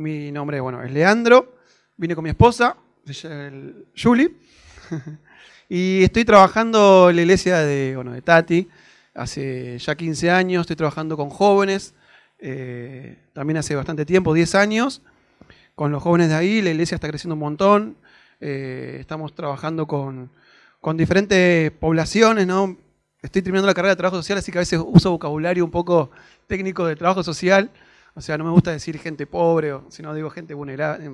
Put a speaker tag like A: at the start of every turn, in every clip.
A: Mi nombre bueno, es Leandro, vine con mi esposa, Julie, y estoy trabajando en la iglesia de, bueno, de Tati. Hace ya 15 años estoy trabajando con jóvenes, eh, también hace bastante tiempo, 10 años, con los jóvenes de ahí. La iglesia está creciendo un montón. Eh, estamos trabajando con, con diferentes poblaciones, ¿no? Estoy terminando la carrera de trabajo social, así que a veces uso vocabulario un poco técnico de trabajo social. O sea, no me gusta decir gente pobre, sino digo gente vulnerable,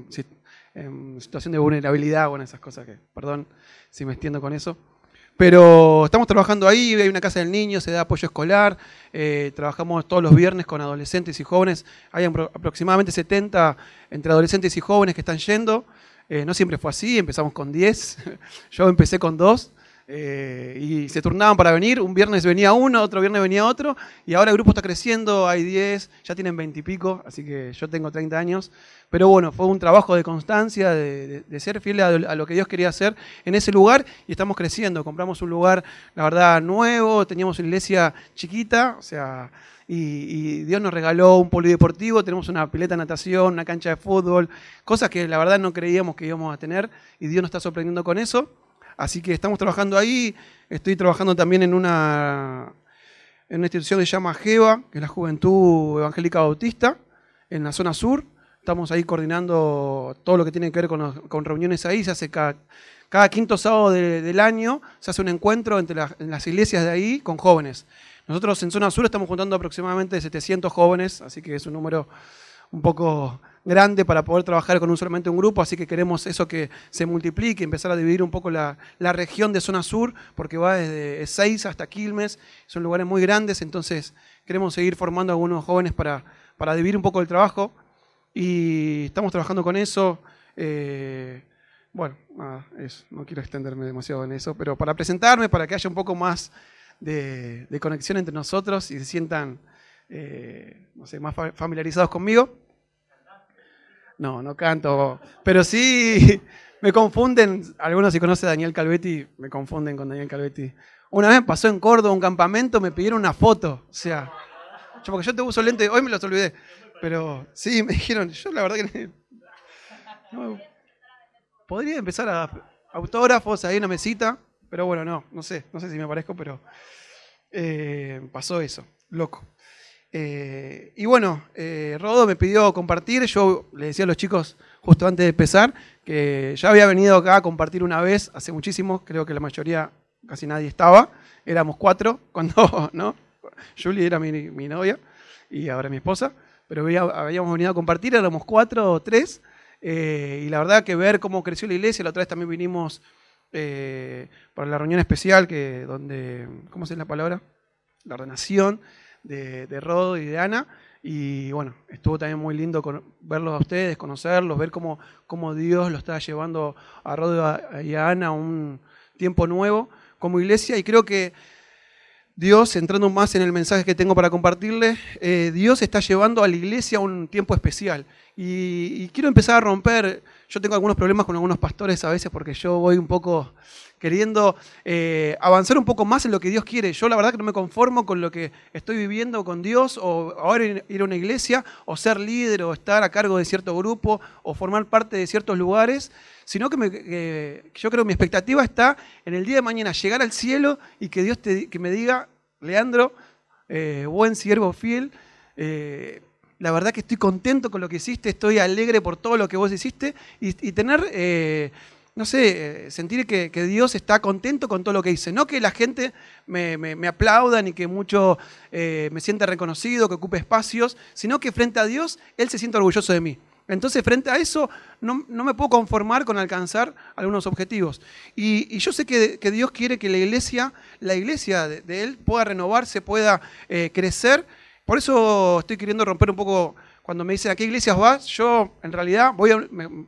A: en, situación de vulnerabilidad, bueno, esas cosas que, perdón si me extiendo con eso. Pero estamos trabajando ahí, hay una casa del niño, se da apoyo escolar, eh, trabajamos todos los viernes con adolescentes y jóvenes, hay aproximadamente 70 entre adolescentes y jóvenes que están yendo, eh, no siempre fue así, empezamos con 10, yo empecé con 2, eh, y se turnaban para venir, un viernes venía uno, otro viernes venía otro, y ahora el grupo está creciendo, hay 10, ya tienen 20 y pico, así que yo tengo 30 años, pero bueno, fue un trabajo de constancia, de, ser fiel a, lo que Dios quería hacer en ese lugar, y estamos creciendo, compramos un lugar, la verdad, nuevo, teníamos una iglesia chiquita, o sea... Y, y, Dios nos regaló un polideportivo, tenemos una pileta de natación, una cancha de fútbol, cosas que la verdad no creíamos que íbamos a tener y Dios nos está sorprendiendo con eso. Así que estamos trabajando ahí. Estoy trabajando también en una, en una institución que se llama GEVA, que es la Juventud Evangélica Bautista, en la zona sur. Estamos ahí coordinando todo lo que tiene que ver con, reuniones ahí. Se hace cada, quinto sábado del año, se hace un encuentro entre las iglesias de ahí con jóvenes. Nosotros en zona sur estamos juntando aproximadamente 700 jóvenes, así que es un número un poco grande para poder trabajar con un solamente un grupo, así que queremos eso que se multiplique, empezar a dividir un poco la, región de zona sur, porque va desde Ezeiza hasta Quilmes, son lugares muy grandes, entonces queremos seguir formando a algunos jóvenes para, para dividir un poco el trabajo y estamos trabajando con eso. Eh, bueno, no quiero extenderme demasiado en eso, pero para presentarme, para que haya un poco más de, conexión entre nosotros y se sientan eh, no sé, más familiarizados conmigo. No, no canto. Pero sí me confunden. Algunos si conocen a Daniel Calvetti, me confunden con Daniel Calvetti. Una vez pasó en Córdoba un campamento, me pidieron una foto. O sea, yo, porque yo te uso lente, hoy me los olvidé. Pero sí, me dijeron, yo la verdad que. podría empezar a autógrafos ahí en una mesita, pero bueno, no, no sé, no sé si me parezco, pero eh, pasó eso, loco. Eh, y bueno, eh, Rodo me pidió compartir, yo le decía a los chicos justo antes de empezar que ya había venido acá a compartir una vez, hace muchísimo, creo que la mayoría, casi nadie estaba, éramos cuatro, cuando, ¿no? Julie era mi, novia y ahora mi esposa, pero habíamos venido a compartir, éramos cuatro o tres, eh, y la verdad que ver cómo creció la iglesia, la otra vez también vinimos para la reunión especial, que donde, ¿cómo se es la palabra? La ordenación de, Rodo y de Ana. Y bueno, estuvo también muy lindo verlos a ustedes, conocerlos, ver cómo, cómo Dios lo está llevando a Rodo y a Ana a un tiempo nuevo como iglesia. Y creo que Dios, entrando más en el mensaje que tengo para compartirles, eh, Dios está llevando a la iglesia a un tiempo especial. Y, quiero empezar a romper, yo tengo algunos problemas con algunos pastores a veces porque yo voy un poco queriendo eh, avanzar un poco más en lo que Dios quiere. Yo la verdad que no me conformo con lo que estoy viviendo con Dios, o ahora ir a una iglesia, o ser líder, o estar a cargo de cierto grupo, o formar parte de ciertos lugares, sino que, yo creo que mi expectativa está en el día de mañana llegar al cielo y que Dios te, que me diga, Leandro, eh, buen siervo fiel, eh, la verdad que estoy contento con lo que hiciste, estoy alegre por todo lo que vos hiciste y, tener no sé, eh, sentir que, Dios está contento con todo lo que hice. No que la gente me, me, aplauda ni que mucho eh, me sienta reconocido, que ocupe espacios, sino que frente a Dios Él se siente orgulloso de mí. Entonces, frente a eso, no, me puedo conformar con alcanzar algunos objetivos. Y, yo sé que, Dios quiere que la iglesia, la iglesia de, Él, pueda renovarse, pueda eh, crecer. Por eso estoy queriendo romper un poco cuando me dicen a qué iglesias vas, yo en realidad voy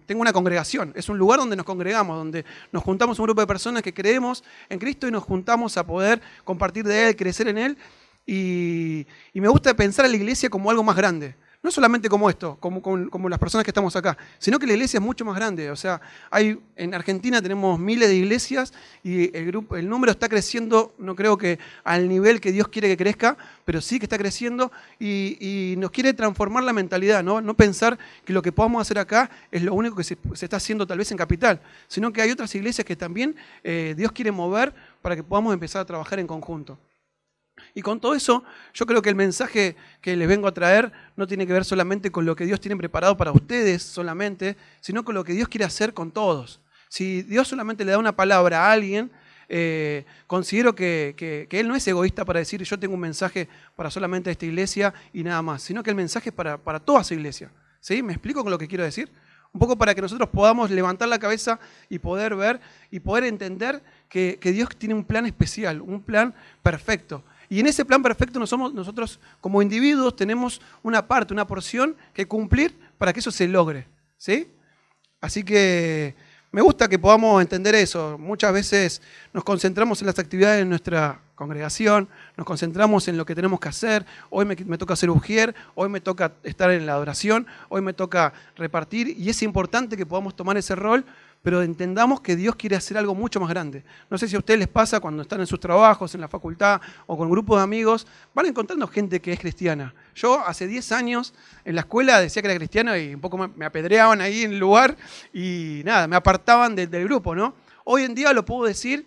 A: tengo una congregación. Es un lugar donde nos congregamos, donde nos juntamos un grupo de personas que creemos en Cristo y nos juntamos a poder compartir de Él, crecer en Él. Y, me gusta pensar a la iglesia como algo más grande. No solamente como esto, como, como, las personas que estamos acá, sino que la iglesia es mucho más grande. O sea, hay, en Argentina tenemos miles de iglesias y el, grupo, el número está creciendo, no creo que al nivel que Dios quiere que crezca, pero sí que está creciendo y, nos quiere transformar la mentalidad, ¿no? No pensar que lo que podamos hacer acá es lo único que se, está haciendo tal vez en Capital, sino que hay otras iglesias que también eh, Dios quiere mover para que podamos empezar a trabajar en conjunto. Y con todo eso, yo creo que el mensaje que les vengo a traer no tiene que ver solamente con lo que Dios tiene preparado para ustedes solamente, sino con lo que Dios quiere hacer con todos. Si Dios solamente le da una palabra a alguien, eh, considero que, Él no es egoísta para decir yo tengo un mensaje para solamente esta iglesia y nada más, sino que el mensaje es para, para toda su iglesia. ¿Sí? ¿Me explico con lo que quiero decir? Un poco para que nosotros podamos levantar la cabeza y poder ver y poder entender que, que Dios tiene un plan especial, un plan perfecto. Y en ese plan perfecto nosotros como individuos tenemos una parte, una porción que cumplir para que eso se logre. ¿sí? Así que me gusta que podamos entender eso. Muchas veces nos concentramos en las actividades de nuestra congregación, nos concentramos en lo que tenemos que hacer. Hoy me, me, toca ser ujier, hoy me toca estar en la adoración, hoy me toca repartir y es importante que podamos tomar ese rol pero entendamos que Dios quiere hacer algo mucho más grande. No sé si a ustedes les pasa cuando están en sus trabajos, en la facultad o con grupos de amigos, van encontrando gente que es cristiana. Yo hace 10 años en la escuela decía que era cristiano y un poco me apedreaban ahí en el lugar y nada, me apartaban del, grupo, ¿no? Hoy en día lo puedo decir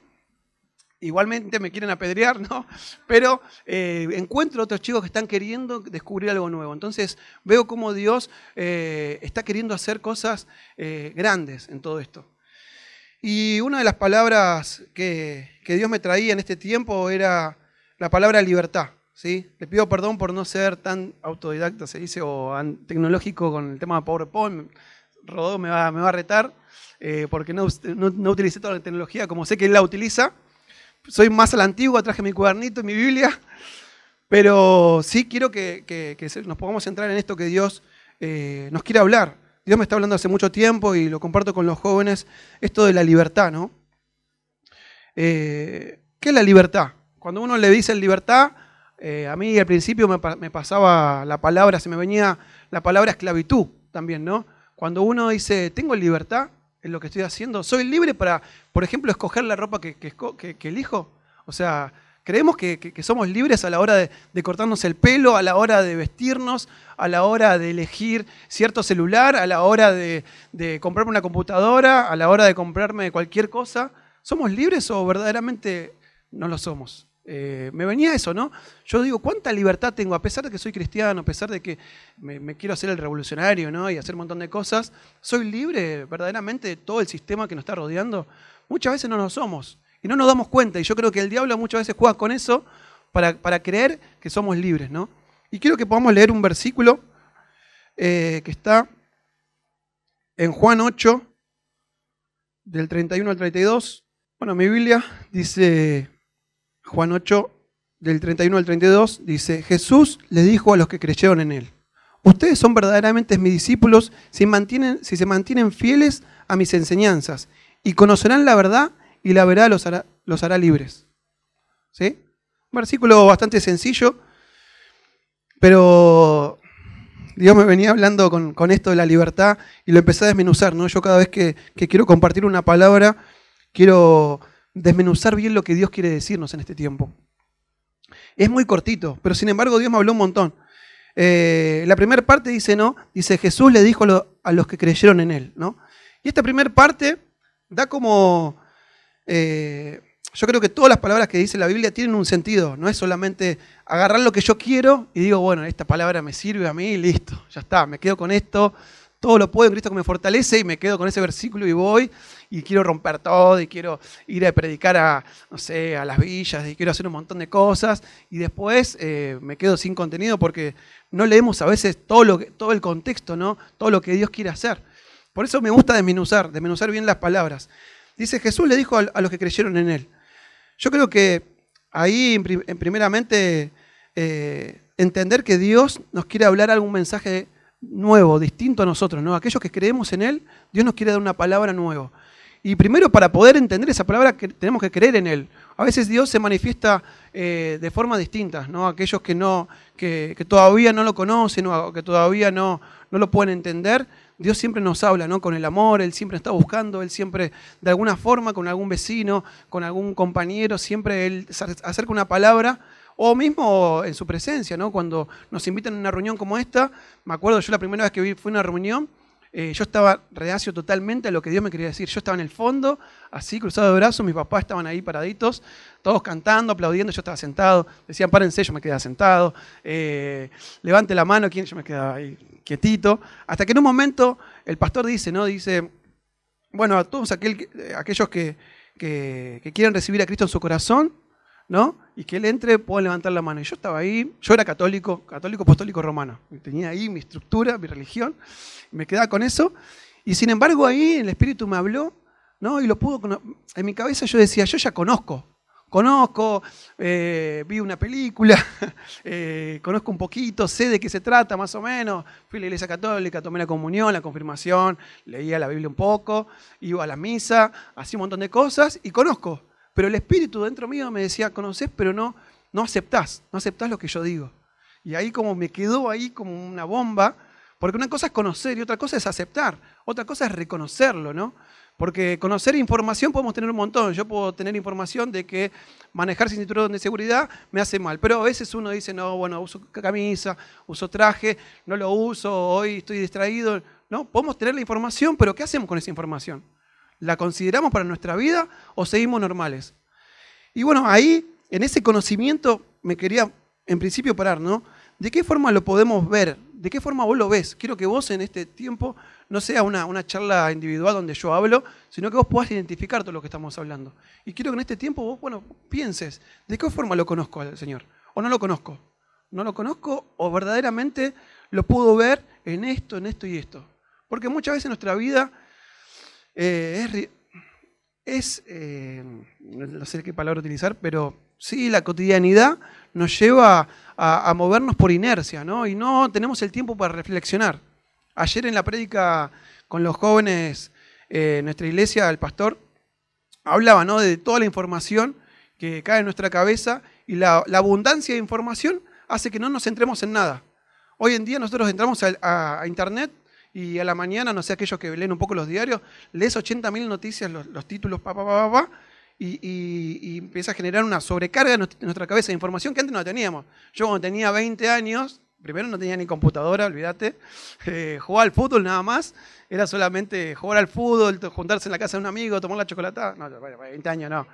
A: igualmente me quieren apedrear, ¿no? Pero eh, encuentro otros chicos que están queriendo descubrir algo nuevo. Entonces veo cómo Dios eh, está queriendo hacer cosas eh, grandes en todo esto. Y una de las palabras que, Dios me traía en este tiempo era la palabra libertad. ¿sí? Le pido perdón por no ser tan autodidacta, se dice, o tecnológico con el tema de PowerPoint. Rodó me va, me va a retar porque no, no utilicé toda la tecnología como sé que él la utiliza soy más a la antigua, traje mi cuadernito y mi Biblia, pero sí quiero que, nos podamos centrar en esto que Dios eh, nos quiere hablar. Dios me está hablando hace mucho tiempo y lo comparto con los jóvenes, esto de la libertad, ¿no? Eh, ¿Qué es la libertad? Cuando uno le dice libertad, eh, a mí al principio me, me, pasaba la palabra, se me venía la palabra esclavitud también, ¿no? Cuando uno dice, tengo libertad, en lo que estoy haciendo? ¿Soy libre para, por ejemplo, escoger la ropa que, elijo? O sea, ¿creemos que, somos libres a la hora de, cortarnos el pelo, a la hora de vestirnos, a la hora de elegir cierto celular, a la hora de, de comprarme una computadora, a la hora de comprarme cualquier cosa? ¿Somos libres o verdaderamente no lo somos? Eh, me venía eso, ¿no? Yo digo, ¿cuánta libertad tengo? A pesar de que soy cristiano, a pesar de que me, quiero hacer el revolucionario, ¿no? Y hacer un montón de cosas, ¿soy libre verdaderamente de todo el sistema que nos está rodeando? Muchas veces no lo somos y no nos damos cuenta. Y yo creo que el diablo muchas veces juega con eso para, creer que somos libres, ¿no? Y quiero que podamos leer un versículo eh, que está en Juan 8, del 31 al 32. Bueno, mi Biblia dice Juan 8, del 31 al 32, dice, Jesús le dijo a los que creyeron en él, ustedes son verdaderamente mis discípulos si, mantienen, si se mantienen fieles a mis enseñanzas y conocerán la verdad y la verdad los hará, los hará libres. ¿Sí? Un versículo bastante sencillo, pero Dios me venía hablando con, esto de la libertad y lo empecé a desmenuzar. ¿no? Yo cada vez que, que quiero compartir una palabra, quiero desmenuzar bien lo que Dios quiere decirnos en este tiempo. Es muy cortito, pero sin embargo Dios me habló un montón. Eh, la primera parte dice, ¿no? Dice, Jesús le dijo a los que creyeron en Él, ¿no? Y esta primera parte da como... Eh, yo creo que todas las palabras que dice la Biblia tienen un sentido, no es solamente agarrar lo que yo quiero y digo, bueno, esta palabra me sirve a mí listo, ya está, me quedo con esto, todo lo puedo en Cristo que me fortalece y me quedo con ese versículo y voy y quiero romper todo y quiero ir a predicar a, no sé, a las villas y quiero hacer un montón de cosas y después eh, me quedo sin contenido porque no leemos a veces todo, lo todo el contexto, ¿no? Todo lo que Dios quiere hacer. Por eso me gusta desmenuzar, desmenuzar bien las palabras. Dice, Jesús le dijo a, los que creyeron en Él. Yo creo que ahí, en primeramente, eh, entender que Dios nos quiere hablar algún mensaje nuevo, distinto a nosotros, ¿no? Aquellos que creemos en Él, Dios nos quiere dar una palabra nueva. Y primero para poder entender esa palabra que tenemos que creer en Él. A veces Dios se manifiesta eh, de formas distintas, ¿no? Aquellos que, no, que, todavía no lo conocen o que todavía no, no lo pueden entender, Dios siempre nos habla, ¿no? Con el amor, Él siempre está buscando, Él siempre, de alguna forma, con algún vecino, con algún compañero, siempre Él acerca una palabra, o mismo en su presencia, ¿no? Cuando nos invitan a una reunión como esta, me acuerdo yo la primera vez que vi, fue una reunión, eh, yo estaba reacio totalmente a lo que Dios me quería decir. Yo estaba en el fondo, así, cruzado de brazos, mis papás estaban ahí paraditos, todos cantando, aplaudiendo, yo estaba sentado. Decían, párense, yo me quedaba sentado. Eh, levante la mano, ¿quién? Yo me quedaba ahí quietito. Hasta que en un momento el pastor dice, ¿no? Dice, bueno, a todos aquel, aquellos que, que, quieren recibir a Cristo en su corazón, ¿no? Y que él entre, pueden levantar la mano. Y yo estaba ahí, yo era católico, católico apostólico romano. Tenía ahí mi estructura, mi religión me quedaba con eso. Y sin embargo ahí el Espíritu me habló, ¿no? Y lo pudo, en mi cabeza yo decía, yo ya conozco, conozco, eh, vi una película, eh, conozco un poquito, sé de qué se trata más o menos, fui a la iglesia católica, tomé la comunión, la confirmación, leía la Biblia un poco, iba a la misa, hacía un montón de cosas y conozco. Pero el Espíritu dentro mío me decía, conoces, pero no, no aceptás, no aceptás lo que yo digo. Y ahí como me quedó ahí como una bomba, porque una cosa es conocer y otra cosa es aceptar. Otra cosa es reconocerlo, ¿no? Porque conocer información podemos tener un montón. Yo puedo tener información de que manejar sin cinturón de seguridad me hace mal. Pero a veces uno dice, no, bueno, uso camisa, uso traje, no lo uso, hoy estoy distraído. No, podemos tener la información, pero ¿qué hacemos con esa información? ¿La consideramos para nuestra vida o seguimos normales? Y bueno, ahí, en ese conocimiento, me quería en principio parar, ¿no? ¿De qué forma lo podemos ver? ¿De qué forma vos lo ves? Quiero que vos en este tiempo no sea una, una, charla individual donde yo hablo, sino que vos puedas identificar todo lo que estamos hablando. Y quiero que en este tiempo vos, bueno, pienses, ¿de qué forma lo conozco al Señor? ¿O no lo conozco? ¿No lo conozco o verdaderamente lo puedo ver en esto, en esto y esto? Porque muchas veces nuestra vida eh, es, eh, no sé qué palabra utilizar, pero sí, la cotidianidad nos lleva a, movernos por inercia, ¿no? Y no tenemos el tiempo para reflexionar. Ayer en la prédica con los jóvenes eh, nuestra iglesia, el pastor hablaba ¿no? de toda la información que cae en nuestra cabeza y la, abundancia de información hace que no nos centremos en nada. Hoy en día nosotros entramos a, internet y a la mañana, no sé, aquellos que leen un poco los diarios, lees 80.000 noticias, los, títulos, pa, pa, pa, pa, y, empieza a generar una sobrecarga en nuestra cabeza de información que antes no teníamos. Yo cuando tenía 20 años, primero no tenía ni computadora, olvídate, eh, jugaba al fútbol nada más, era solamente jugar al fútbol, juntarse en la casa de un amigo, tomar la chocolatada, no, 20 años no,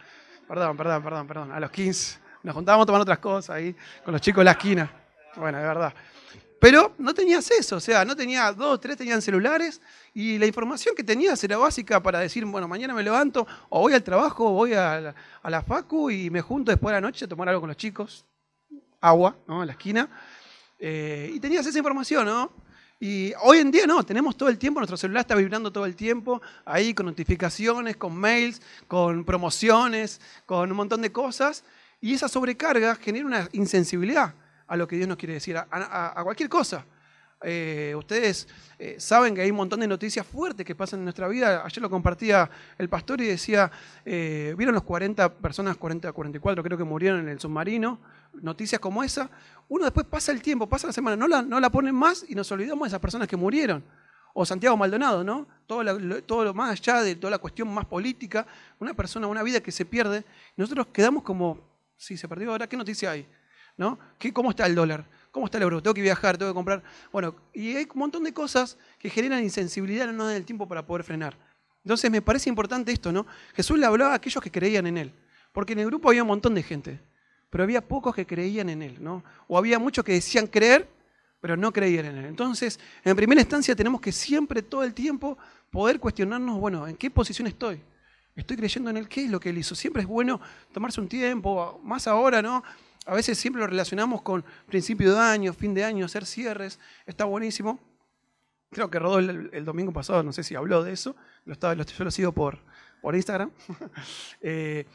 A: perdón, perdón, perdón, perdón, a los 15 nos juntábamos a tomar otras cosas ahí con los chicos de la esquina, bueno, de verdad. Pero no tenías eso, o sea, no tenía dos, tres tenían celulares y la información que tenías era básica para decir, bueno, mañana me levanto o voy al trabajo o voy a la, facu y me junto después de la noche a tomar algo con los chicos, agua, ¿no? En la esquina. Eh, y tenías esa información, ¿no? Y hoy en día no, tenemos todo el tiempo, nuestro celular está vibrando todo el tiempo, ahí con notificaciones, con mails, con promociones, con un montón de cosas, y esa sobrecarga genera una insensibilidad a lo que Dios nos quiere decir, a, cualquier cosa. Eh, ustedes eh, saben que hay un montón de noticias fuertes que pasan en nuestra vida. Ayer lo compartía el pastor y decía, eh, ¿vieron los 40 personas, 40, 44 creo que murieron en el submarino? Noticias como esa. Uno después pasa el tiempo, pasa la semana, no la, no la ponen más y nos olvidamos de esas personas que murieron. O Santiago Maldonado, ¿no? Todo lo, todo lo más allá de toda la cuestión más política, una persona, una vida que se pierde. Nosotros quedamos como, sí, se perdió ahora, ¿qué noticia hay? ¿No? ¿Qué, ¿Cómo está el dólar? ¿Cómo está el euro? Tengo que viajar, tengo que comprar. Bueno, y hay un montón de cosas que generan insensibilidad, no dan el tiempo para poder frenar. Entonces me parece importante esto, ¿no? Jesús le hablaba a aquellos que creían en él. Porque en el grupo había un montón de gente, pero había pocos que creían en él, ¿no? O había muchos que decían creer, pero no creían en él. Entonces, en primera instancia tenemos que siempre, todo el tiempo, poder cuestionarnos, bueno, ¿en qué posición estoy? ¿Estoy creyendo en él? ¿Qué es lo que él hizo? Siempre es bueno tomarse un tiempo, más ahora, ¿no? A veces siempre lo relacionamos con principio de año, fin de año, hacer cierres. Está buenísimo. Creo que Rodó el, domingo pasado, no sé si habló de eso. Lo estaba, yo lo sigo por, por Instagram. Eh,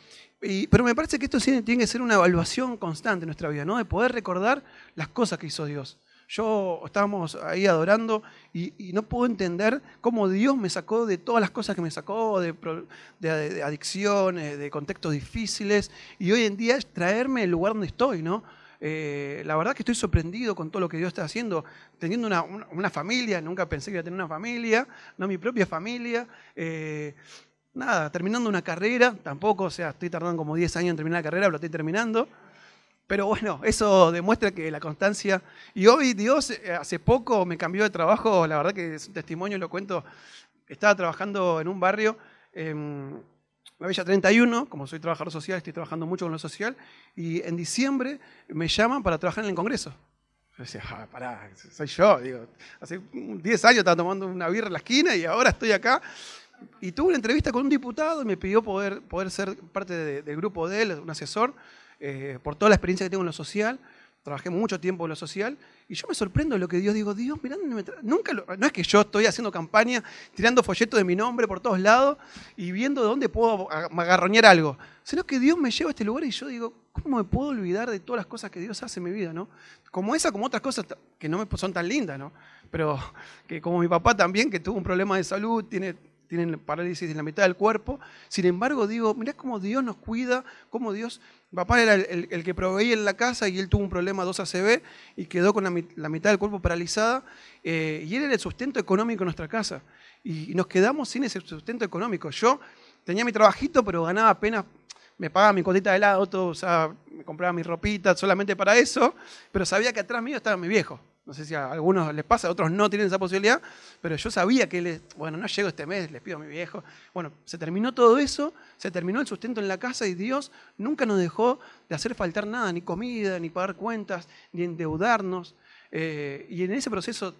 A: pero me parece que esto tiene, que ser una evaluación constante en nuestra vida, ¿no? De poder recordar las cosas que hizo Dios. Yo estábamos ahí adorando y, no puedo entender cómo Dios me sacó de todas las cosas que me sacó, de, de, adicciones, de contextos difíciles, y hoy en día es traerme el lugar donde estoy, ¿no? Eh, la verdad que estoy sorprendido con todo lo que Dios está haciendo, teniendo una, familia, nunca pensé que iba a tener una familia, no mi propia familia. Eh, nada, terminando una carrera, tampoco, o sea, estoy tardando como 10 años en terminar la carrera, pero estoy terminando. Pero bueno, eso demuestra que la constancia. Y hoy Dios, eh, hace poco me cambió de trabajo, la verdad que es un testimonio, lo cuento. Estaba trabajando en un barrio, en la Villa 31, como soy trabajador social, estoy trabajando mucho con lo social, y en diciembre me llaman para trabajar en el Congreso. Yo decía, ah, pará, soy yo. Digo, hace 10 años estaba tomando una birra en la esquina y ahora estoy acá. Y tuve una entrevista con un diputado y me pidió poder, poder ser parte del grupo de él, un asesor. Eh, por toda la experiencia que tengo en lo social, trabajé mucho tiempo en lo social, y yo me sorprendo de lo que Dios digo, Dios, mirá, nunca no es que yo estoy haciendo campaña, tirando folletos de mi nombre por todos lados y viendo de dónde puedo agarroñar algo, sino que Dios me lleva a este lugar y yo digo, ¿cómo me puedo olvidar de todas las cosas que Dios hace en mi vida, no? Como esa, como otras cosas que no me son tan lindas, ¿no? Pero que como mi papá también, que tuvo un problema de salud, tiene tienen parálisis en la mitad del cuerpo. Sin embargo, digo, mirá cómo Dios nos cuida, cómo Dios, papá era el, que proveía en la casa y él tuvo un problema 2 ACV y quedó con la, mitad del cuerpo paralizada eh, y él era el sustento económico de nuestra casa. Y, nos quedamos sin ese sustento económico. Yo tenía mi trabajito, pero ganaba apenas me pagaba mi cotita de helado, todo, o sea, me compraba mi ropita solamente para eso, pero sabía que atrás mío estaba mi viejo. No sé si a algunos les pasa, a otros no tienen esa posibilidad, pero yo sabía que, les, bueno, no llego este mes, les pido a mi viejo. Bueno, se terminó todo eso, se terminó el sustento en la casa y Dios nunca nos dejó de hacer faltar nada, ni comida, ni pagar cuentas, ni endeudarnos. Eh, y en ese proceso,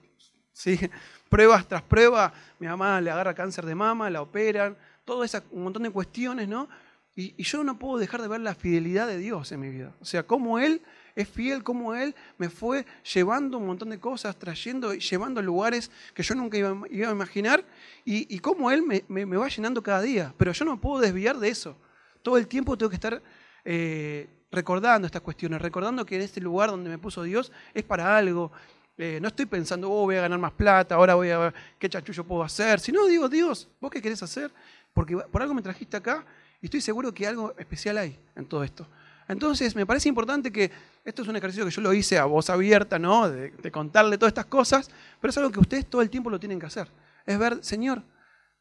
A: ¿sí? pruebas tras pruebas, mi mamá le agarra cáncer de mama, la operan, todo esa, un montón de cuestiones, ¿no? Y, y yo no puedo dejar de ver la fidelidad de Dios en mi vida. O sea, cómo Él es fiel como Él me fue llevando un montón de cosas, trayendo, llevando a lugares que yo nunca iba, a imaginar y, y cómo Él me, va llenando cada día. Pero yo no puedo desviar de eso. Todo el tiempo tengo que estar eh, recordando estas cuestiones, recordando que en este lugar donde me puso Dios es para algo. Eh, no estoy pensando, oh, voy a ganar más plata, ahora voy a ver qué chachullo puedo hacer. Sino digo, Dios, ¿vos qué querés hacer? Porque por algo me trajiste acá y estoy seguro que algo especial hay en todo esto. Entonces, me parece importante que esto es un ejercicio que yo lo hice a voz abierta, ¿no? De, contarle todas estas cosas, pero es algo que ustedes todo el tiempo lo tienen que hacer. Es ver, Señor,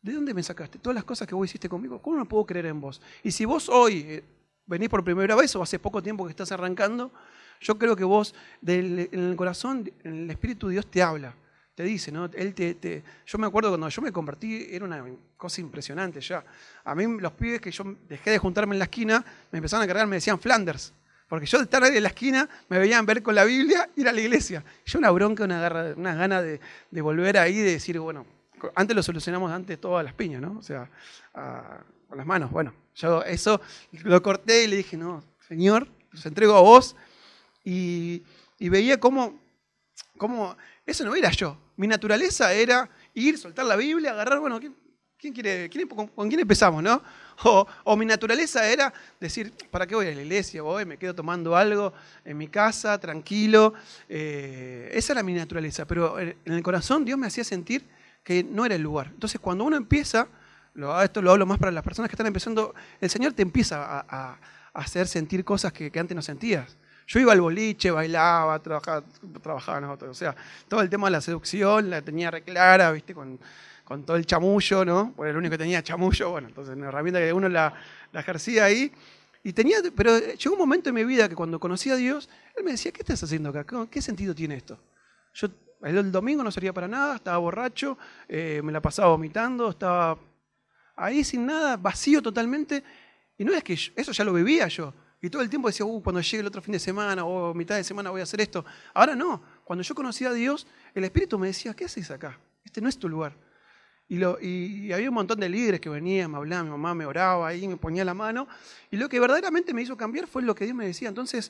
A: ¿de dónde me sacaste? Todas las cosas que vos hiciste conmigo, ¿cómo no puedo creer en vos? Y si vos hoy eh, venís por primera vez o hace poco tiempo que estás arrancando, yo creo que vos, en el corazón, en el Espíritu Dios te habla te dice, ¿no? Él te, yo me acuerdo cuando yo me convertí, era una cosa impresionante ya. A mí los pibes que yo dejé de juntarme en la esquina, me empezaron a cargar, me decían Flanders. Porque yo de ahí en la esquina me veían ver con la Biblia, ir a la iglesia. Yo una bronca, una, garra, una gana de, volver ahí, de decir, bueno, antes lo solucionamos antes todas las piñas, ¿no? O sea, con las manos. Bueno, yo eso lo corté y le dije, no, Señor, los entrego a vos. Y, y veía cómo, cómo eso no era yo. Mi naturaleza era ir, soltar la Biblia, agarrar, bueno, ¿quién, quiere, con, quién empezamos, no? O, mi naturaleza era decir, ¿para qué voy a la iglesia? Voy, me quedo tomando algo en mi casa, tranquilo. Eh, esa era mi naturaleza, pero en el corazón Dios me hacía sentir que no era el lugar. Entonces, cuando uno empieza, esto lo hablo más para las personas que están empezando, el Señor te empieza a, hacer sentir cosas que antes no sentías. Yo iba al boliche, bailaba, trabajaba, trabajaba o sea, todo el tema de la seducción la tenía reclara, ¿viste? Con, con todo el chamullo, ¿no? Porque el único que tenía chamullo, bueno, entonces una herramienta que uno la, ejercía ahí. Y tenía, pero llegó un momento en mi vida que cuando conocí a Dios, Él me decía, ¿qué estás haciendo acá? ¿Qué sentido tiene esto? Yo el domingo no servía para nada, estaba borracho, eh, me la pasaba vomitando, estaba ahí sin nada, vacío totalmente. Y no es que eso ya lo vivía yo, y todo el tiempo decía, uh, cuando llegue el otro fin de semana o mitad de semana voy a hacer esto. Ahora no. Cuando yo conocí a Dios, el Espíritu me decía, ¿qué haces acá? Este no es tu lugar. Y, había un montón de líderes que venían, me hablaban, mi mamá me oraba ahí, me ponía la mano. Y lo que verdaderamente me hizo cambiar fue lo que Dios me decía. Entonces,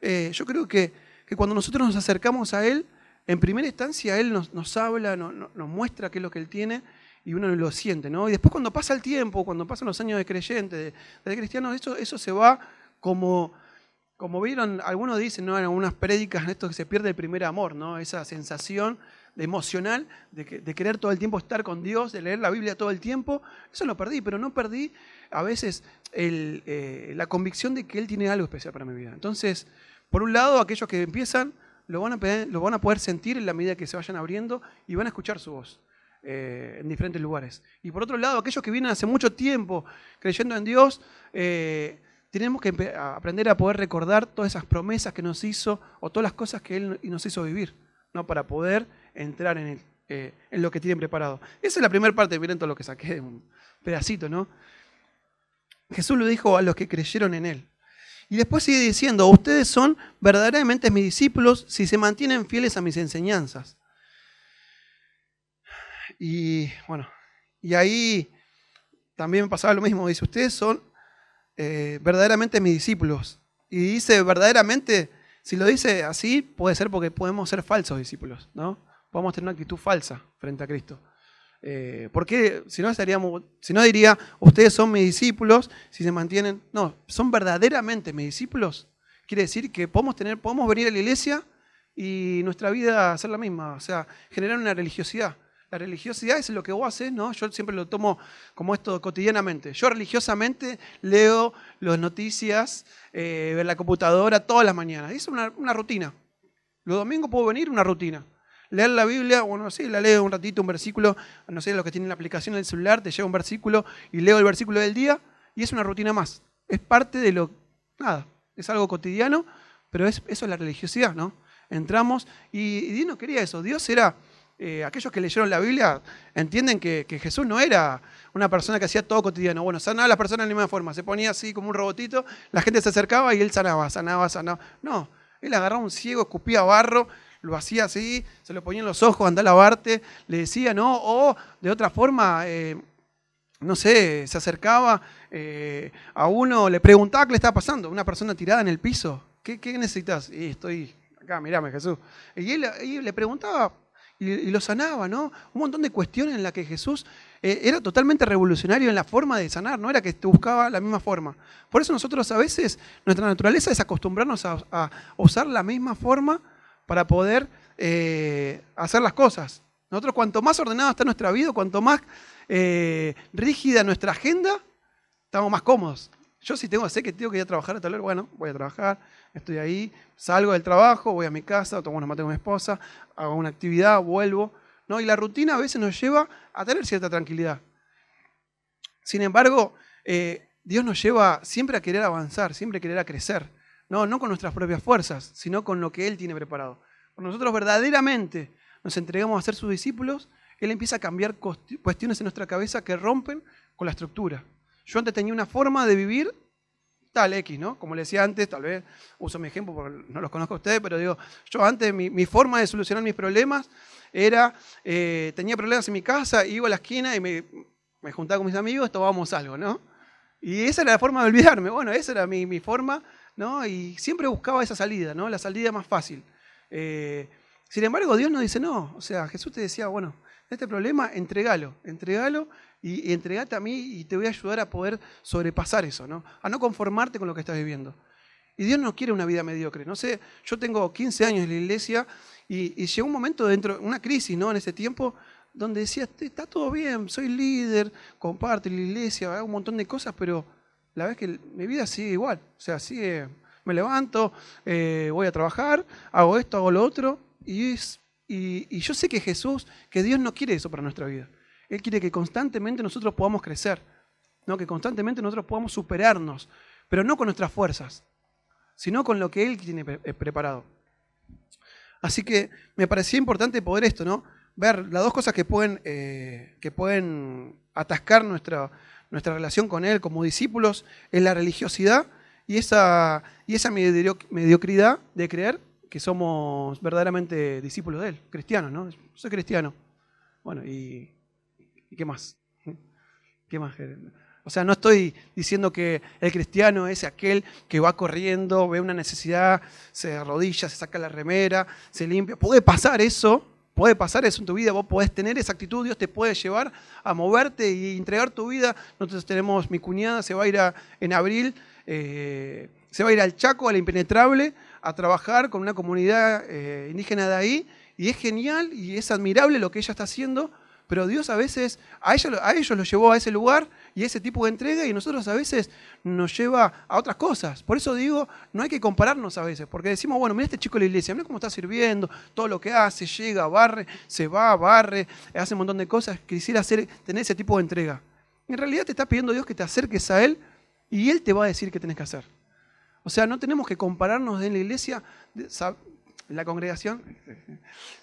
A: eh, yo creo que, que, cuando nosotros nos acercamos a Él, en primera instancia Él nos, nos habla, nos, muestra qué es lo que Él tiene y uno lo siente, ¿no? Y después cuando pasa el tiempo, cuando pasan los años de creyente, de, de cristiano, eso, eso se va como como vieron, algunos dicen, ¿no? En algunas prédicas, en esto que se pierde el primer amor, ¿no? Esa sensación emocional de, querer todo el tiempo estar con Dios, de leer la Biblia todo el tiempo. Eso lo perdí, pero no perdí a veces eh, la convicción de que Él tiene algo especial para mi vida. Entonces, por un lado, aquellos que empiezan lo van a, lo van a poder sentir en la medida que se vayan abriendo y van a escuchar su voz. Eh, en diferentes lugares. Y por otro lado, aquellos que vienen hace mucho tiempo creyendo en Dios, eh, tenemos que aprender a poder recordar todas esas promesas que nos hizo o todas las cosas que Él nos hizo vivir, ¿no? para poder entrar en, eh, en lo que tiene preparado. Esa es la primera parte, miren todo lo que saqué de un pedacito, ¿no? Jesús lo dijo a los que creyeron en Él. Y después sigue diciendo, ustedes son verdaderamente mis discípulos si se mantienen fieles a mis enseñanzas. Y bueno, y ahí también pasaba lo mismo. Dice, ustedes son eh, verdaderamente mis discípulos. Y dice verdaderamente, si lo dice así, puede ser porque podemos ser falsos discípulos, ¿no? Podemos tener una actitud falsa frente a Cristo. Eh, porque si no, estaríamos, si no diría, ustedes son mis discípulos, si se mantienen, no, son verdaderamente mis discípulos. Quiere decir que podemos, tener, podemos venir a la iglesia y nuestra vida ser la misma, o sea, generar una religiosidad. La religiosidad es lo que vos haces, ¿no? Yo siempre lo tomo como esto cotidianamente. Yo religiosamente leo las noticias eh, en la computadora todas las mañanas. Es una, rutina. Los domingos puedo venir, una rutina. Leer la Biblia, bueno, sí, la leo un ratito, un versículo, no sé, los que tienen la aplicación del celular, te lleva un versículo y leo el versículo del día y es una rutina más. Es parte de lo, nada, es algo cotidiano, pero es, eso es la religiosidad, ¿no? Entramos y, y Dios no quería eso. Dios era eh, aquellos que leyeron la Biblia entienden que, Jesús no era una persona que hacía todo cotidiano. Bueno, sanaba a las personas de la misma forma. Se ponía así como un robotito, la gente se acercaba y él sanaba, sanaba, sanaba. No, él agarraba un ciego, escupía barro, lo hacía así, se lo ponía en los ojos, anda a lavarte, le decía, no, o de otra forma, eh, no sé, se acercaba eh, a uno, le preguntaba qué le estaba pasando, una persona tirada en el piso, ¿qué, necesitas? Y estoy acá, mirame Jesús. Y él, y le preguntaba y, lo sanaba, ¿no? Un montón de cuestiones en las que Jesús eh, era totalmente revolucionario en la forma de sanar, no era que buscaba la misma forma. Por eso nosotros a veces, nuestra naturaleza es acostumbrarnos a, usar la misma forma para poder eh, hacer las cosas. Nosotros cuanto más ordenado está nuestra vida, cuanto más eh, rígida nuestra agenda, estamos más cómodos. Yo si tengo, sé que tengo que ir a trabajar a tal hora, bueno, voy a trabajar, estoy ahí, salgo del trabajo, voy a mi casa, tomo una mate con mi esposa, hago una actividad, vuelvo. ¿no? Y la rutina a veces nos lleva a tener cierta tranquilidad. Sin embargo, eh, Dios nos lleva siempre a querer avanzar, siempre a querer a crecer. No, no con nuestras propias fuerzas, sino con lo que Él tiene preparado. Cuando nosotros verdaderamente nos entregamos a ser sus discípulos, Él empieza a cambiar cuestiones en nuestra cabeza que rompen con la estructura. Yo antes tenía una forma de vivir tal X, ¿no? Como le decía antes, tal vez uso mi ejemplo porque no los conozco a ustedes, pero digo, yo antes mi, forma de solucionar mis problemas era, eh, tenía problemas en mi casa, iba a la esquina y me, juntaba con mis amigos, tomábamos algo, ¿no? Y esa era la forma de olvidarme, bueno, esa era mi, forma, ¿no? Y siempre buscaba esa salida, ¿no? La salida más fácil. Eh, sin embargo, Dios nos dice, no, o sea, Jesús te decía, bueno, este problema, entregalo, entregalo y, entregate a mí y te voy a ayudar a poder sobrepasar eso, ¿no? A no conformarte con lo que estás viviendo. Y Dios no quiere una vida mediocre. No sé, yo tengo 15 años en la iglesia y, llegó un momento dentro, una crisis, ¿no? En ese tiempo, donde decía, está todo bien, soy líder, comparto la iglesia, hago un montón de cosas, pero la verdad es que mi vida sigue igual. O sea, sigue, me levanto, eh, voy a trabajar, hago esto, hago lo otro, y, y yo sé que Jesús, que Dios no quiere eso para nuestra vida. Él quiere que constantemente nosotros podamos crecer, ¿no? que constantemente nosotros podamos superarnos, pero no con nuestras fuerzas, sino con lo que Él tiene eh, preparado. Así que me parecía importante poder esto, ¿no? Ver las dos cosas que pueden, eh, que pueden atascar nuestra, nuestra relación con Él como discípulos es la religiosidad y esa, y esa mediocridad de creer que somos verdaderamente discípulos de Él, cristianos, ¿no? Soy cristiano. Bueno, y ¿Y qué más? ¿Qué más? O sea, no estoy diciendo que el cristiano es aquel que va corriendo, ve una necesidad, se arrodilla, se saca la remera, se limpia. Puede pasar eso, puede pasar eso en tu vida, vos podés tener esa actitud, Dios te puede llevar a moverte y entregar tu vida. Nosotros tenemos, mi cuñada se va a ir en abril eh, se va a ir al Chaco, al Impenetrable, a trabajar con una comunidad eh, indígena de ahí, y es genial y es admirable lo que ella está haciendo, pero Dios a veces, a, ella, a ellos los llevó a ese lugar y ese tipo de entrega y nosotros a veces nos lleva a otras cosas. Por eso digo, no hay que compararnos a veces, porque decimos, bueno, mira este chico de la iglesia, mira cómo está sirviendo, todo lo que hace, llega, barre, se va, barre, hace un montón de cosas. Quisiera hacer, tener ese tipo de entrega. En realidad te está pidiendo Dios que te acerques a Él y Él te va a decir qué tienes que hacer. O sea, no tenemos que compararnos en la iglesia, en la congregación,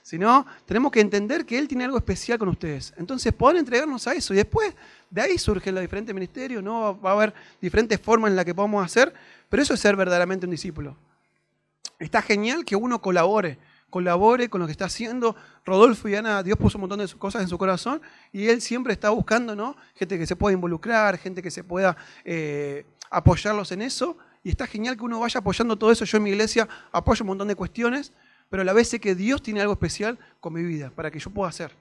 A: sino tenemos que entender que Él tiene algo especial con ustedes. Entonces, poder entregarnos a eso y después de ahí surgen los diferentes ministerios, ¿no? va a haber diferentes formas en las que podamos hacer, pero eso es ser verdaderamente un discípulo. Está genial que uno colabore, colabore con lo que está haciendo. Rodolfo y Ana, Dios puso un montón de cosas en su corazón y Él siempre está buscando ¿no? gente que se pueda involucrar, gente que se pueda eh, apoyarlos en eso y está genial que uno vaya apoyando todo eso. Yo en mi iglesia apoyo un montón de cuestiones, pero a la vez sé que Dios tiene algo especial con mi vida para que yo pueda hacer.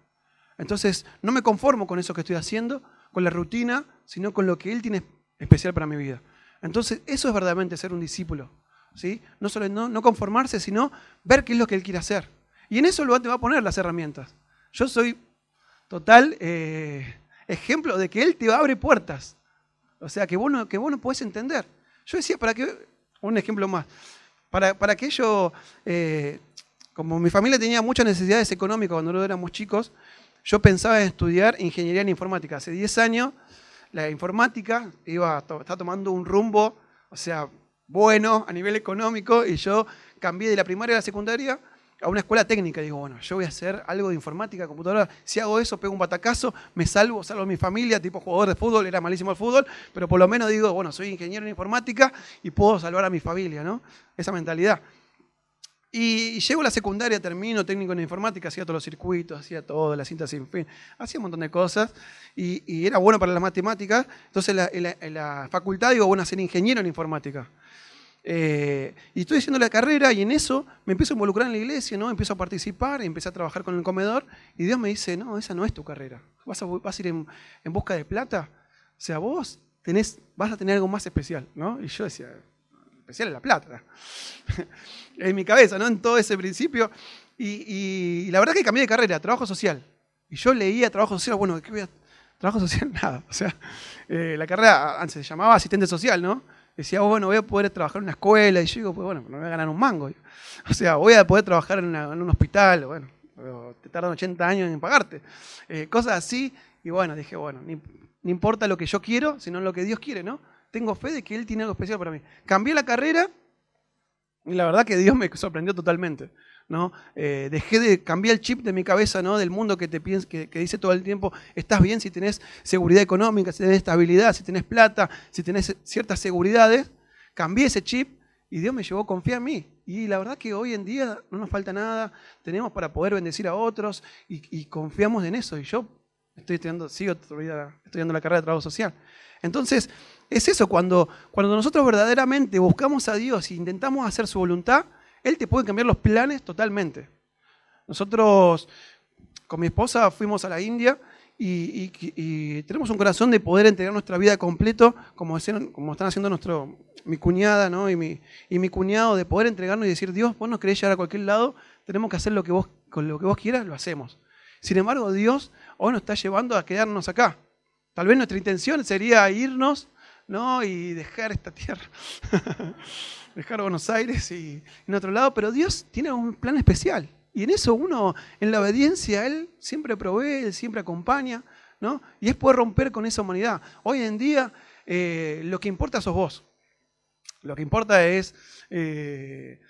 A: Entonces, no me conformo con eso que estoy haciendo, con la rutina, sino con lo que Él tiene especial para mi vida. Entonces, eso es verdaderamente ser un discípulo. ¿sí? No solo no, conformarse, sino ver qué es lo que Él quiere hacer. Y en eso luego te va a poner las herramientas. Yo soy total eh, ejemplo de que Él te abre puertas. O sea, que vos no, que vos no podés entender. Yo decía, para que, un ejemplo más, para, para que yo, eh, como mi familia tenía muchas necesidades económicas cuando nosotros éramos chicos, yo pensaba en estudiar ingeniería en informática. Hace 10 años la informática iba, está tomando un rumbo, o sea, bueno a nivel económico, y yo cambié de la primaria a la secundaria a una escuela técnica. Digo, bueno, yo voy a hacer algo de informática, computadora. Si hago eso, pego un batacazo, me salvo, salvo a mi familia, tipo jugador de fútbol, era malísimo el fútbol, pero por lo menos digo, bueno, soy ingeniero en informática y puedo salvar a mi familia, ¿no? Esa mentalidad. Y, llego a la secundaria, termino técnico en informática, hacía todos los circuitos, hacía todo, la cinta sin fin, hacía un montón de cosas y, era bueno para las matemáticas. Entonces en la, en la facultad digo, bueno, ser ingeniero en informática. Eh, y estoy haciendo la carrera y en eso me empiezo a involucrar en la iglesia, ¿no? Empiezo a participar, empecé a trabajar con el comedor y Dios me dice, no, esa no es tu carrera. ¿Vas a, vas a ir en, busca de plata? O sea, vos tenés, vas a tener algo más especial, ¿no? Y yo decía, especial es la plata. en mi cabeza, ¿no? En todo ese principio. Y, la verdad que cambié de carrera, trabajo social. Y yo leía trabajo social, bueno, ¿qué voy a...? Trabajo social, nada. O sea, eh, la carrera antes se llamaba asistente social, ¿no? Decía, oh, bueno, voy a poder trabajar en una escuela. Y yo digo, pues bueno, no voy a ganar un mango. O sea, voy a poder trabajar en, un hospital. Bueno, te tardan 80 años en pagarte. Eh, cosas así. Y bueno, dije, bueno, ni, importa lo que yo quiero, sino lo que Dios quiere, ¿no? Tengo fe de que Él tiene algo especial para mí. Cambié la carrera y la verdad que Dios me sorprendió totalmente. ¿No? Eh, dejé de cambiar el chip de mi cabeza, ¿no? Del mundo que te piensa, que, dice todo el tiempo, estás bien si tenés seguridad económica, si tenés estabilidad, si tenés plata, si tenés ciertas seguridades. Cambié ese chip y Dios me llevó a confiar en mí. Y la verdad que hoy en día no nos falta nada, tenemos para poder bendecir a otros y, confiamos en eso. Y yo estoy estudiando, sigo estudiando la carrera de trabajo social. Entonces, es eso, cuando, cuando nosotros verdaderamente buscamos a Dios e intentamos hacer su voluntad, él te puede cambiar los planes totalmente. Nosotros con mi esposa fuimos a la India y, tenemos un corazón de poder entregar nuestra vida completo, como, están haciendo nuestro, mi cuñada y, mi, cuñado, de poder entregarnos y decir, Dios, vos nos querés llevar a cualquier lado, tenemos que hacer lo que vos, con lo que vos quieras, lo hacemos. Sin embargo, Dios hoy nos está llevando a quedarnos acá. Tal vez nuestra intención sería irnos ¿no? y dejar esta tierra. dejar Buenos Aires y en otro lado, pero Dios tiene un plan especial. Y en eso uno, en la obediencia, Él siempre provee, Él siempre acompaña, ¿no? Y es poder romper con esa humanidad. Hoy en día, eh, lo que importa sos vos. Lo que importa es, eh,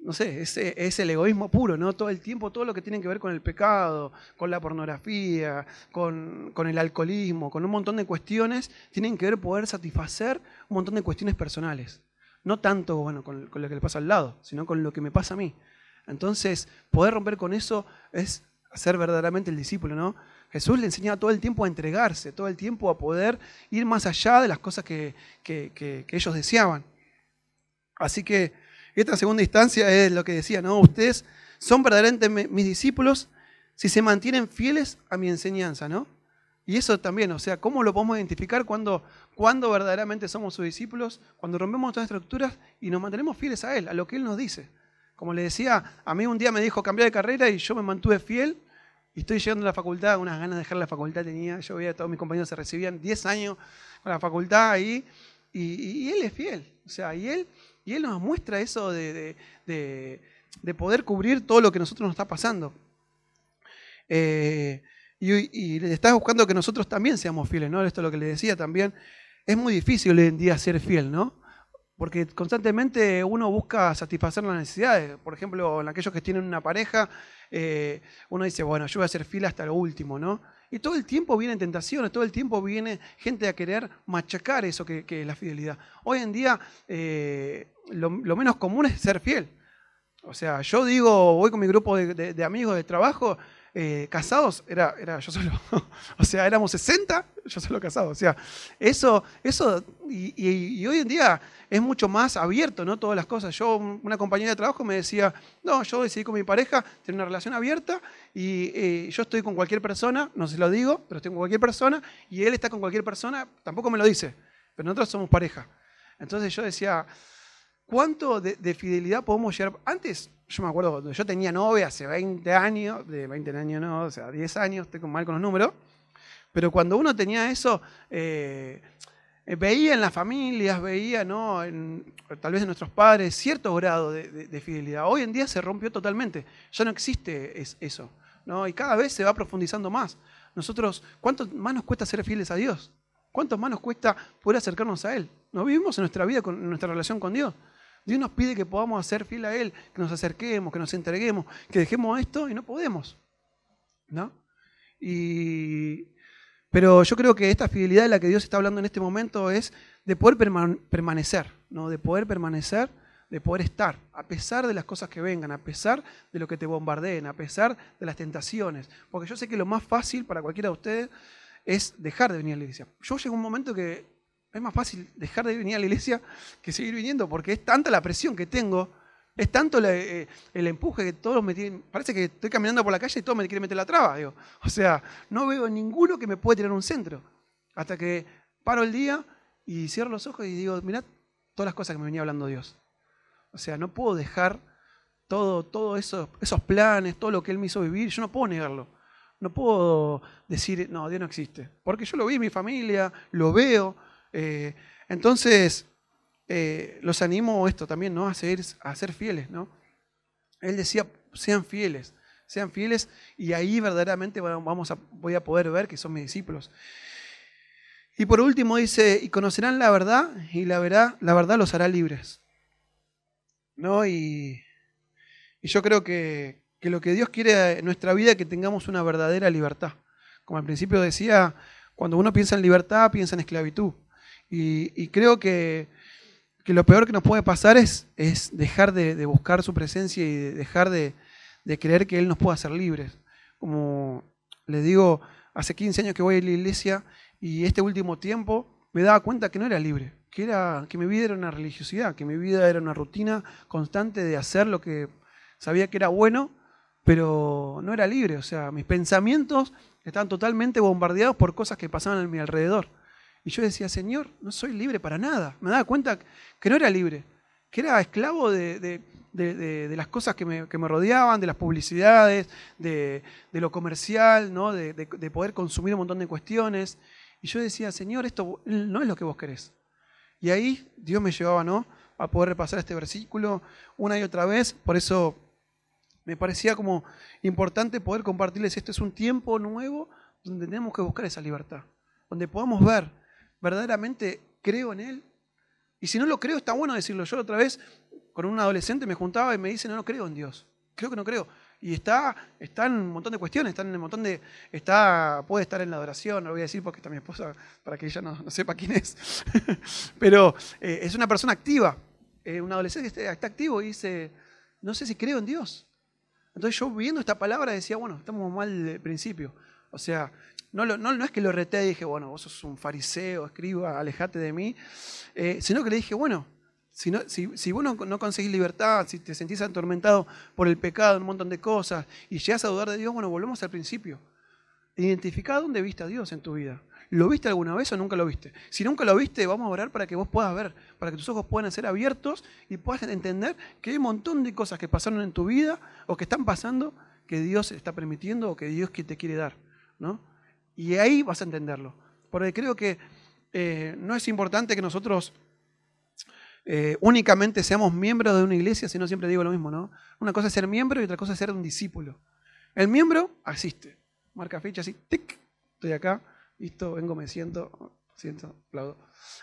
A: no sé, es, el egoísmo puro, ¿no? Todo el tiempo, todo lo que tiene que ver con el pecado, con la pornografía, con, con el alcoholismo, con un montón de cuestiones, tienen que ver poder satisfacer un montón de cuestiones personales. No tanto bueno, con, lo que le pasa al lado, sino con lo que me pasa a mí. Entonces, poder romper con eso es ser verdaderamente el discípulo, ¿no? Jesús le enseñaba todo el tiempo a entregarse, todo el tiempo a poder ir más allá de las cosas que, ellos deseaban. Así que esta segunda instancia es lo que decía, ¿no? Ustedes son verdaderamente mis discípulos si se mantienen fieles a mi enseñanza, ¿no? Y eso también, o sea, ¿cómo lo podemos identificar cuando, cuando verdaderamente somos sus discípulos? Cuando rompemos todas las estructuras y nos mantenemos fieles a Él, a lo que Él nos dice. Como le decía, a mí un día me dijo cambiar de carrera y yo me mantuve fiel y estoy llegando a la facultad, unas ganas de dejar la facultad tenía, yo veía a todos mis compañeros se recibían 10 años con la facultad ahí y, Él es fiel. O sea, y Él, y él nos muestra eso de, de, poder cubrir todo lo que nosotros nos está pasando. Eh, y, le está buscando que nosotros también seamos fieles, ¿no? Esto es lo que le decía también. Es muy difícil hoy en día ser fiel, ¿no? Porque constantemente uno busca satisfacer las necesidades. Por ejemplo, en aquellos que tienen una pareja, eh, uno dice, bueno, yo voy a ser fiel hasta lo último, ¿no? Y todo el tiempo vienen tentaciones, todo el tiempo viene gente a querer machacar eso que, es la fidelidad. Hoy en día eh, lo, menos común es ser fiel. O sea, yo digo, voy con mi grupo de amigos de trabajo eh, casados era, era yo solo. o sea, éramos 60, yo solo casado. O sea, eso, eso y, hoy en día es mucho más abierto, ¿no? Todas las cosas. Yo, una compañera de trabajo me decía, no, yo decidí con mi pareja tener una relación abierta y eh, yo estoy con cualquier persona, no se lo digo, pero estoy con cualquier persona y él está con cualquier persona, tampoco me lo dice, pero nosotros somos pareja. Entonces yo decía, ¿cuánto de, de fidelidad podemos llegar? Antes yo me acuerdo cuando yo tenía novia hace 20 años, de 20 años no, o sea, 10 años, estoy mal con los números, pero cuando uno tenía eso, eh, veía en las familias, veía, ¿no? Tal vez en nuestros padres, cierto grado de, fidelidad. Hoy en día se rompió totalmente, ya no existe eso, ¿no? Y cada vez se va profundizando más. Nosotros, ¿cuánto más nos cuesta ser fieles a Dios? ¿Cuánto más nos cuesta poder acercarnos a Él? ¿No vivimos en nuestra vida, con, en nuestra relación con Dios? Dios nos pide que podamos hacer fiel a Él, que nos acerquemos, que nos entreguemos, que dejemos esto y no podemos. ¿No? Y, pero yo creo que esta fidelidad de la que Dios está hablando en este momento es de poder permanecer, ¿no? de poder permanecer, de poder estar, a pesar de las cosas que vengan, a pesar de lo que te bombardeen, a pesar de las tentaciones. Porque yo sé que lo más fácil para cualquiera de ustedes es dejar de venir a la iglesia. Yo llego a un momento que es más fácil dejar de venir a la iglesia que seguir viniendo, porque es tanta la presión que tengo, es tanto eh, el empuje que todos me tienen. Parece que estoy caminando por la calle y todos me quieren meter la traba. Digo. O sea, no veo ninguno que me pueda tirar un centro. Hasta que paro el día y cierro los ojos y digo, mirad todas las cosas que me venía hablando Dios. O sea, no puedo dejar todo, todo eso, esos planes, todo lo que Él me hizo vivir, yo no puedo negarlo. No puedo decir, no, Dios no existe. Porque yo lo vi en mi familia, lo veo, eh, entonces, eh, los animo esto también, ¿no? A ser, a ser fieles, ¿no? Él decía, sean fieles, sean fieles y ahí verdaderamente vamos a, voy a poder ver que son mis discípulos. Y por último dice, y conocerán la verdad y la verdad, la verdad los hará libres. ¿No? Y, y yo creo que, que, lo que Dios quiere en nuestra vida es que tengamos una verdadera libertad. Como al principio decía, cuando uno piensa en libertad, piensa en esclavitud. Y, creo que, lo peor que nos puede pasar es, es dejar de, buscar su presencia y dejar de, creer que Él nos pueda hacer libres. Como les digo, hace 15 años que voy a la iglesia y este último tiempo me daba cuenta que no era libre, que, era, que mi vida era una religiosidad, que mi vida era una rutina constante de hacer lo que sabía que era bueno, pero no era libre. O sea, mis pensamientos estaban totalmente bombardeados por cosas que pasaban a mi alrededor. Y yo decía, Señor, no soy libre para nada. Me daba cuenta que no era libre, que era esclavo de, las cosas que me, rodeaban, de las publicidades, de, lo comercial, ¿no? de, poder consumir un montón de cuestiones. Y yo decía, Señor, esto no es lo que vos querés. Y ahí Dios me llevaba ¿no? a poder repasar este versículo una y otra vez. Por eso me parecía como importante poder compartirles, este es un tiempo nuevo donde tenemos que buscar esa libertad, donde podamos ver verdaderamente creo en Él? Y si no lo creo, está bueno decirlo. Yo otra vez con un adolescente me juntaba y me dice, no, no creo en Dios. Creo que no creo. Y está, está en un montón de cuestiones, está en un montón de. Está, puede estar en la adoración, no lo voy a decir porque está mi esposa, para que ella no, sepa quién es. Pero eh, es una persona activa. Eh, un adolescente está, está activo y dice, no sé si creo en Dios. Entonces yo viendo esta palabra decía, bueno, estamos mal de principio. O sea, no, no, es que lo reté y dije, bueno, vos sos un fariseo, escriba, alejate de mí, eh, sino que le dije, bueno, si, si, vos no, conseguís libertad, si te sentís atormentado por el pecado, un montón de cosas, y llegas a dudar de Dios, bueno, volvemos al principio. identifica dónde viste a Dios en tu vida. ¿Lo viste alguna vez o nunca lo viste? Si nunca lo viste, vamos a orar para que vos puedas ver, para que tus ojos puedan ser abiertos y puedas entender que hay un montón de cosas que pasaron en tu vida o que están pasando que Dios está permitiendo o que Dios te quiere dar. ¿no? Y ahí vas a entenderlo. Porque creo que eh, no es importante que nosotros eh, únicamente seamos miembros de una iglesia, sino siempre digo lo mismo, ¿no? Una cosa es ser miembro y otra cosa es ser un discípulo. El miembro asiste, marca fecha así, tic, estoy acá, listo, vengo, me siento, siento, aplaudo.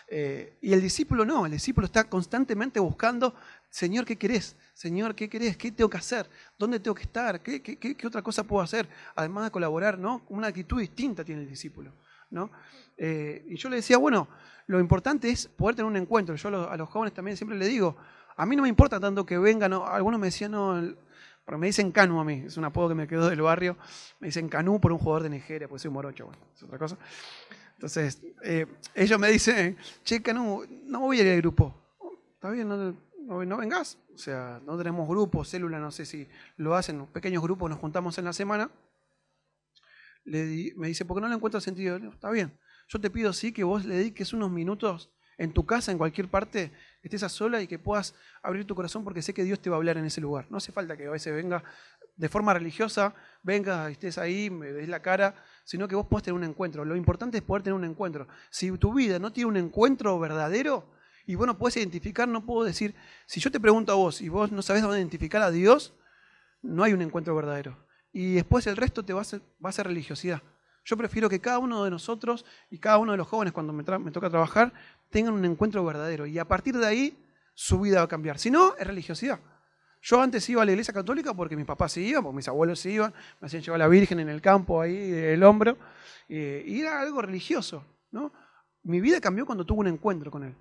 A: Eh, y el discípulo no, el discípulo está constantemente buscando, Señor, ¿qué querés? Señor, ¿qué querés? ¿Qué tengo que hacer? ¿Dónde tengo que estar? ¿Qué, qué, qué, otra cosa puedo hacer? Además de colaborar, ¿no? Una actitud distinta tiene el discípulo, ¿no? Eh, y yo le decía, bueno, lo importante es poder tener un encuentro. Yo a los, jóvenes también siempre le digo, a mí no me importa tanto que vengan, algunos me decían, no, me dicen Canu a mí, es un apodo que me quedó del barrio, me dicen Canu por un jugador de Nigeria, pues soy morocho, bueno, es otra cosa. Entonces, eh, ellos me dicen, che, Canu, no voy a ir al grupo. Está bien, no, no, vengas. O sea, no tenemos grupos, células, no sé si lo hacen, pequeños grupos, nos juntamos en la semana. Me dice, ¿por qué no le encuentro sentido? está bien. Yo te pido sí que vos le dediques unos minutos en tu casa, en cualquier parte, estés a sola y que puedas abrir tu corazón porque sé que Dios te va a hablar en ese lugar. No hace falta que a veces venga de forma religiosa, venga, estés ahí, me des la cara, sino que vos puedas tener un encuentro. Lo importante es poder tener un encuentro. Si tu vida no tiene un encuentro verdadero y vos no puedes identificar, no puedo decir, si yo te pregunto a vos y vos no sabes dónde identificar a Dios, no hay un encuentro verdadero. Y después el resto te va a ser, va a ser religiosidad. Yo prefiero que cada uno de nosotros y cada uno de los jóvenes cuando me, toca trabajar tengan un encuentro verdadero y a partir de ahí su vida va a cambiar. Si no, es religiosidad. Yo antes iba a la iglesia católica porque mis papás se iban, porque mis abuelos se iban, me hacían llevar a la Virgen en el campo ahí, el hombro, y era algo religioso. ¿no? Mi vida cambió cuando tuve un encuentro con Él.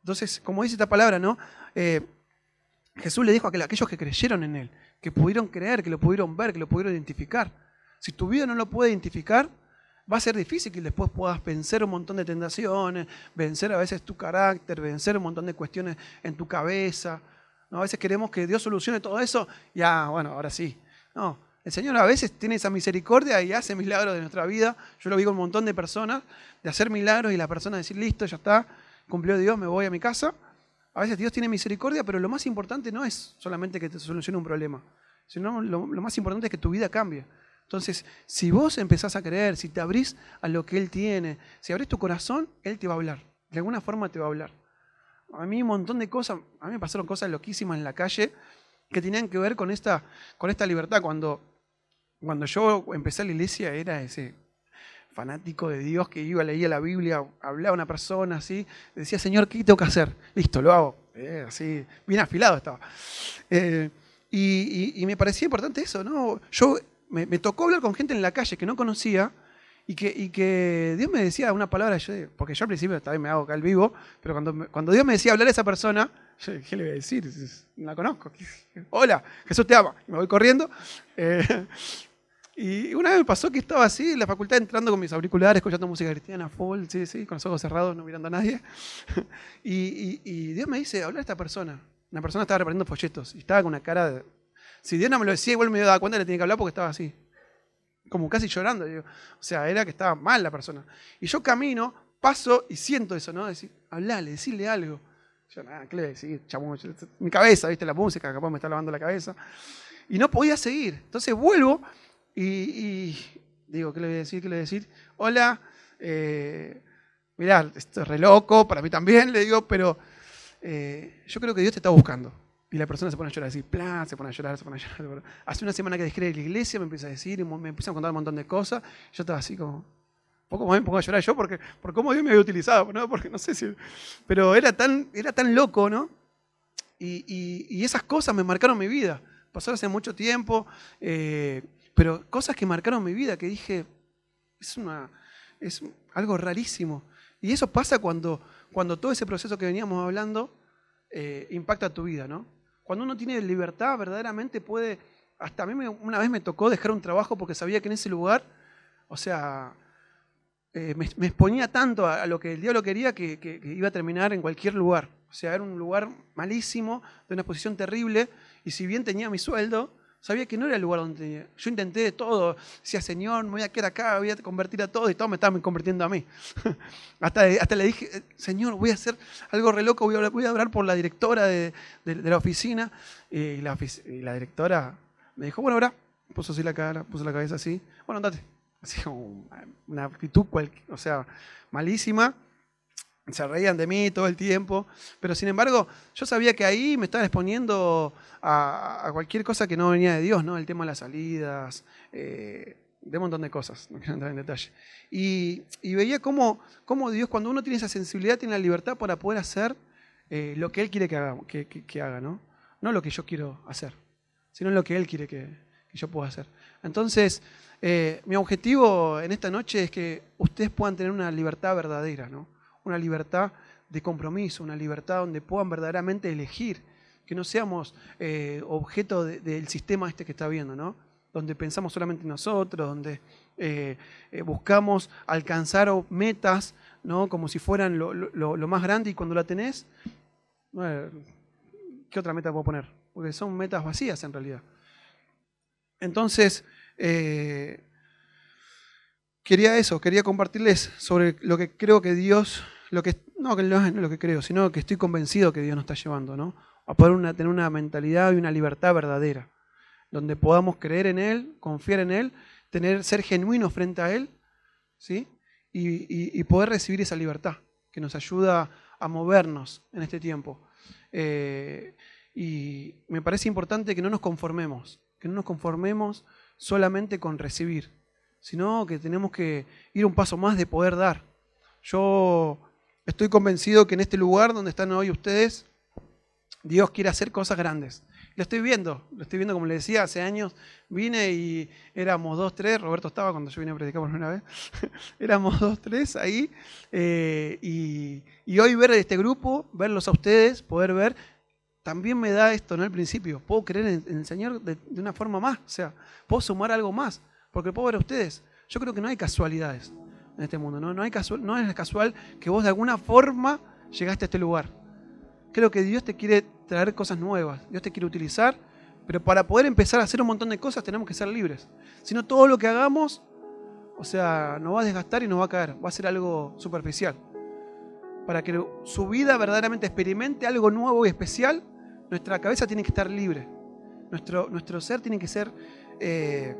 A: Entonces, como dice esta palabra, ¿no? Eh, Jesús le dijo a aquellos que creyeron en Él, que pudieron creer, que lo pudieron ver, que lo pudieron identificar. Si tu vida no lo puede identificar, va a ser difícil que después puedas vencer un montón de tentaciones, vencer a veces tu carácter, vencer un montón de cuestiones en tu cabeza. ¿No? A veces queremos que Dios solucione todo eso, ya, bueno, ahora sí. No, el Señor a veces tiene esa misericordia y hace milagros de nuestra vida. Yo lo vi con un montón de personas, de hacer milagros y la persona decir, listo, ya está, cumplió Dios, me voy a mi casa. A veces Dios tiene misericordia, pero lo más importante no es solamente que te solucione un problema, sino lo más importante es que tu vida cambie. Entonces, si vos empezás a creer, si te abrís a lo que Él tiene, si abrís tu corazón, Él te va a hablar. De alguna forma te va a hablar. A mí un montón de cosas, a mí me pasaron cosas loquísimas en la calle que tenían que ver con esta, con esta libertad. Cuando, cuando yo empecé la iglesia era ese fanático de Dios que iba, leía la Biblia, hablaba a una persona así, decía, Señor, ¿qué tengo que hacer? Listo, lo hago. Eh, así, bien afilado estaba. Eh, y, me parecía importante eso, ¿no? Yo me, tocó hablar con gente en la calle que no conocía y que, y que Dios me decía una palabra, yo, porque yo al principio también me hago acá al vivo, pero cuando, cuando Dios me decía hablar a esa persona, yo, ¿qué le voy a decir? No la conozco. Hola, Jesús te ama. Y me voy corriendo. Eh, y una vez me pasó que estaba así en la facultad entrando con mis auriculares, escuchando música cristiana full, sí, sí, con los ojos cerrados, no mirando a nadie. Y, y Dios me dice, habla a esta persona. Una persona estaba repartiendo folletos y estaba con una cara de, si Dios no me lo decía, igual me daba cuenta que le tenía que hablar porque estaba así. Como casi llorando. O sea, era que estaba mal la persona. Y yo camino, paso y siento eso, ¿no? Decir, hablale, decirle algo. Yo, nada, ¿qué le voy a decir? mi cabeza, ¿viste? La música, capaz me está lavando la cabeza. Y no podía seguir. Entonces vuelvo y, digo, ¿qué le voy a decir? ¿Qué le voy a decir? Hola, eh, mirá, esto es re loco, para mí también, le digo, pero eh, yo creo que Dios te está buscando. Y la persona se pone a llorar, así, plan, se pone a llorar, se pone a llorar. Hace una semana que dejé de la iglesia, me empieza a decir, me empieza a contar un montón de cosas. Yo estaba así como, poco más me pongo a llorar yo porque, por cómo Dios me había utilizado. Porque no sé si. Pero era tan, era tan loco, ¿no? Y, y, esas cosas me marcaron mi vida. Pasó hace mucho tiempo, eh, pero cosas que marcaron mi vida, que dije, es, una, es algo rarísimo. Y eso pasa cuando, cuando todo ese proceso que veníamos hablando eh, impacta tu vida, ¿no? Cuando uno tiene libertad, verdaderamente puede... Hasta a mí una vez me tocó dejar un trabajo porque sabía que en ese lugar, o sea, eh, me, exponía tanto a, lo que el diablo quería que, iba a terminar en cualquier lugar. O sea, era un lugar malísimo, de una exposición terrible, y si bien tenía mi sueldo, Sabía que no era el lugar donde tenía. Yo intenté de todo. Decía, Señor, me voy a quedar acá, voy a convertir a todo. Y todo me estaba convirtiendo a mí. hasta, hasta le dije, Señor, voy a hacer algo re loco. Voy a, voy a hablar por la directora de, la oficina. Y la, directora me dijo, bueno, ahora. Puso así la cara, puso la cabeza así. Bueno, andate. Así como una actitud, o sea, malísima se reían de mí todo el tiempo, pero sin embargo yo sabía que ahí me estaba exponiendo a, cualquier cosa que no venía de Dios, ¿no? El tema de las salidas, eh, de un montón de cosas, no quiero entrar en detalle. Y, veía cómo, cómo, Dios, cuando uno tiene esa sensibilidad, tiene la libertad para poder hacer eh, lo que Él quiere que haga, que, haga, ¿no? No lo que yo quiero hacer, sino lo que Él quiere que, yo pueda hacer. Entonces, eh, mi objetivo en esta noche es que ustedes puedan tener una libertad verdadera, ¿no? Una libertad de compromiso, una libertad donde puedan verdaderamente elegir, que no seamos eh, objeto del sistema este que está viendo, ¿no? donde pensamos solamente en nosotros, donde eh, eh, buscamos alcanzar metas ¿no? como si fueran lo, más grande y cuando la tenés, ¿qué otra meta puedo poner? Porque son metas vacías en realidad. Entonces, quería eso, quería compartirles sobre lo que creo que Dios lo que, no, que no es lo que creo, sino que estoy convencido que Dios nos está llevando, ¿no? A poder tener una mentalidad y una libertad verdadera, donde podamos creer en Él, confiar en Él, tener, ser genuinos frente a Él, ¿sí? Y, poder recibir esa libertad que nos ayuda a movernos en este tiempo. Eh, y me parece importante que no nos conformemos, que no nos conformemos solamente con recibir, sino que tenemos que ir un paso más de poder dar. Yo Estoy convencido que en este lugar donde están hoy ustedes, Dios quiere hacer cosas grandes. Lo estoy viendo, lo estoy viendo como le decía, hace años vine y éramos dos, tres, Roberto estaba cuando yo vine a predicar por primera vez, éramos dos, tres ahí, eh, y, hoy ver este grupo, verlos a ustedes, poder ver, también me da esto, ¿no? Al principio, puedo creer en, el Señor de, de, una forma más, o sea, puedo sumar algo más, porque puedo ver a ustedes. Yo creo que no hay casualidades en este mundo. ¿no? No, hay es casual que vos de alguna forma llegaste a este lugar. Creo que Dios te quiere traer cosas nuevas, Dios te quiere utilizar, pero para poder empezar a hacer un montón de cosas tenemos que ser libres. Si no, todo lo que hagamos, o sea, nos va a desgastar y nos va a caer, va a ser algo superficial. Para que su vida verdaderamente experimente algo nuevo y especial, nuestra cabeza tiene que estar libre. Nuestro, nuestro ser tiene que ser eh,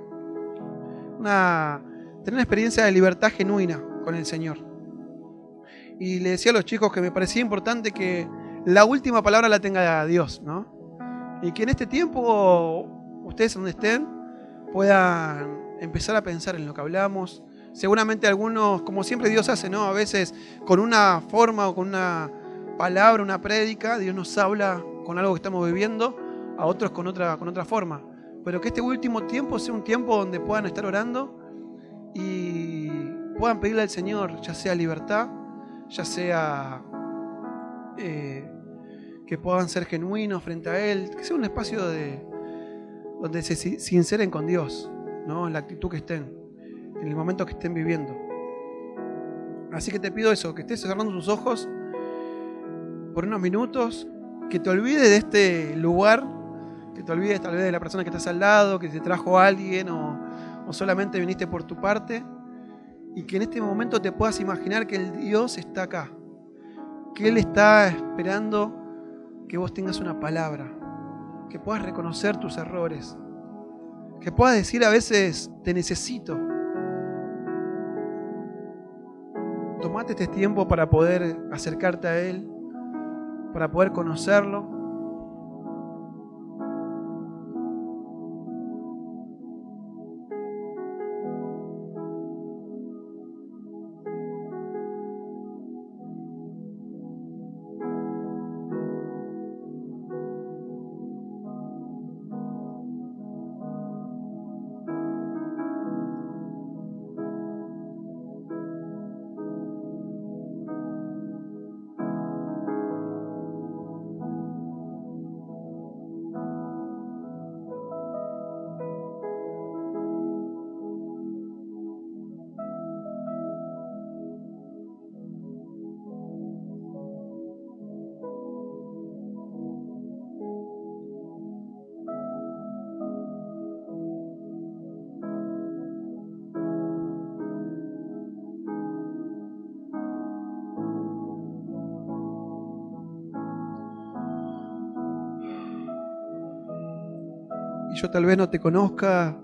A: una tener una experiencia de libertad genuina con el Señor. Y le decía a los chicos que me parecía importante que la última palabra la tenga Dios, ¿no? Y que en este tiempo, ustedes donde estén, puedan empezar a pensar en lo que hablamos. Seguramente algunos, como siempre Dios hace, ¿no? A veces con una forma o con una palabra, una prédica, Dios nos habla con algo que estamos viviendo, a otros con otra, con otra forma. Pero que este último tiempo sea un tiempo donde puedan estar orando y puedan pedirle al Señor, ya sea libertad, ya sea eh, que puedan ser genuinos frente a Él, que sea un espacio de, donde se sinceren con Dios, ¿no? en la actitud que estén, en el momento que estén viviendo. Así que te pido eso, que estés cerrando tus ojos por unos minutos, que te olvides de este lugar, que te olvides tal vez de la persona que estás al lado, que te trajo alguien o o solamente viniste por tu parte y que en este momento te puedas imaginar que el Dios está acá, que Él está esperando que vos tengas una palabra, que puedas reconocer tus errores, que puedas decir a veces, te necesito. Tomate este tiempo para poder acercarte a Él, para poder conocerlo yo tal vez no te conozca,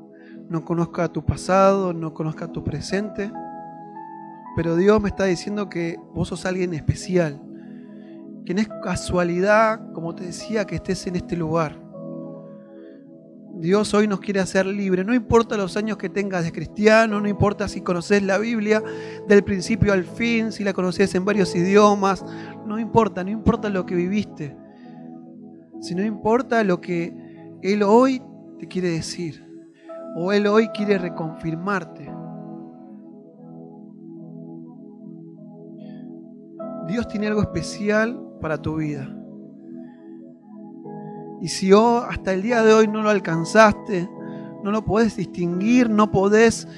A: no conozca tu pasado, no conozca tu presente, pero Dios me está diciendo que vos sos alguien especial, que no es casualidad, como te decía, que estés en este lugar. Dios hoy nos quiere hacer libres. No importa los años que tengas de cristiano, no importa si conoces la Biblia del principio al fin, si la conoces en varios idiomas, no importa, no importa lo que viviste, sino importa lo que Él hoy te quiere decir o Él hoy quiere reconfirmarte. Dios tiene algo especial para tu vida. Y si hoy, hasta el día de hoy no lo alcanzaste, no lo podés distinguir, no podés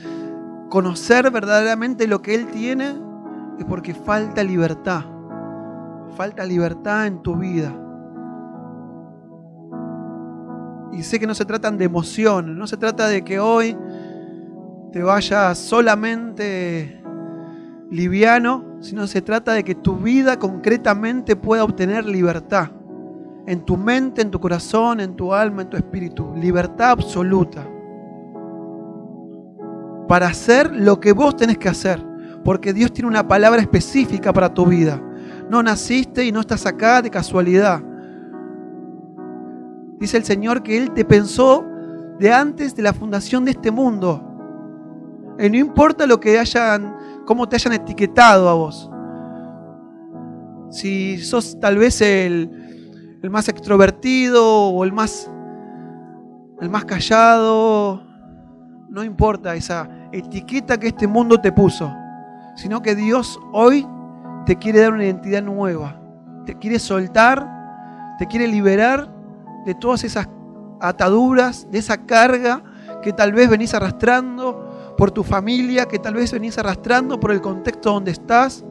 A: conocer verdaderamente lo que Él tiene, es porque falta libertad. Falta libertad en tu vida. Y sé que no se tratan de emociones, no se trata de que hoy te vayas solamente liviano, sino se trata de que tu vida concretamente pueda obtener libertad en tu mente, en tu corazón, en tu alma, en tu espíritu. Libertad absoluta. Para hacer lo que vos tenés que hacer. Porque Dios tiene una palabra específica para tu vida. No naciste y no estás acá de casualidad. Dice el Señor que Él te pensó de antes de la fundación de este mundo. Y no importa lo que hayan, cómo te hayan etiquetado a vos. Si sos tal vez el, el más extrovertido o el más, el más callado. No importa esa etiqueta que este mundo te puso, sino que Dios hoy te quiere dar una identidad nueva. Te quiere soltar, te quiere liberar de todas esas ataduras, de esa carga que tal vez venís arrastrando por tu familia, que tal vez venís arrastrando por el contexto donde estás,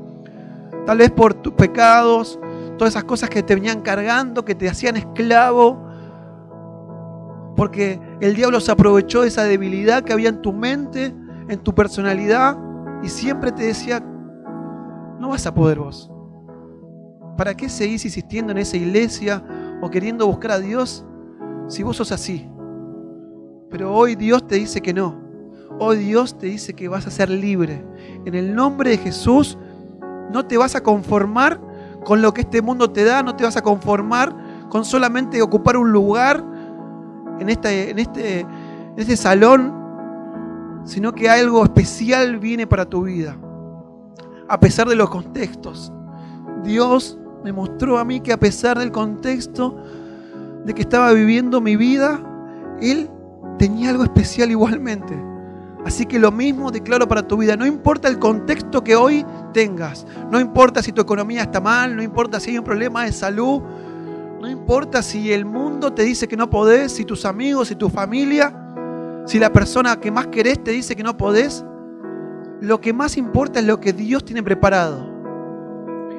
A: tal vez por tus pecados, todas esas cosas que te venían cargando, que te hacían esclavo, porque el diablo se aprovechó de esa debilidad que había en tu mente, en tu personalidad, y siempre te decía, no vas a poder vos. ¿Para qué seguís insistiendo en esa iglesia o queriendo buscar a Dios si vos sos así? Pero hoy Dios te dice que no. Hoy Dios te dice que vas a ser libre. En el nombre de Jesús no te vas a conformar con lo que este mundo te da, no te vas a conformar con solamente ocupar un lugar en este, en este, en este salón, sino que algo especial viene para tu vida, a pesar de los contextos. Dios me mostró a mí que a pesar del contexto de que estaba viviendo mi vida, Él tenía algo especial igualmente. Así que lo mismo declaro para tu vida. No importa el contexto que hoy tengas. No importa si tu economía está mal. No importa si hay un problema de salud. No importa si el mundo te dice que no podés. Si tus amigos, si tu familia. Si la persona que más querés te dice que no podés. Lo que más importa es lo que Dios tiene preparado.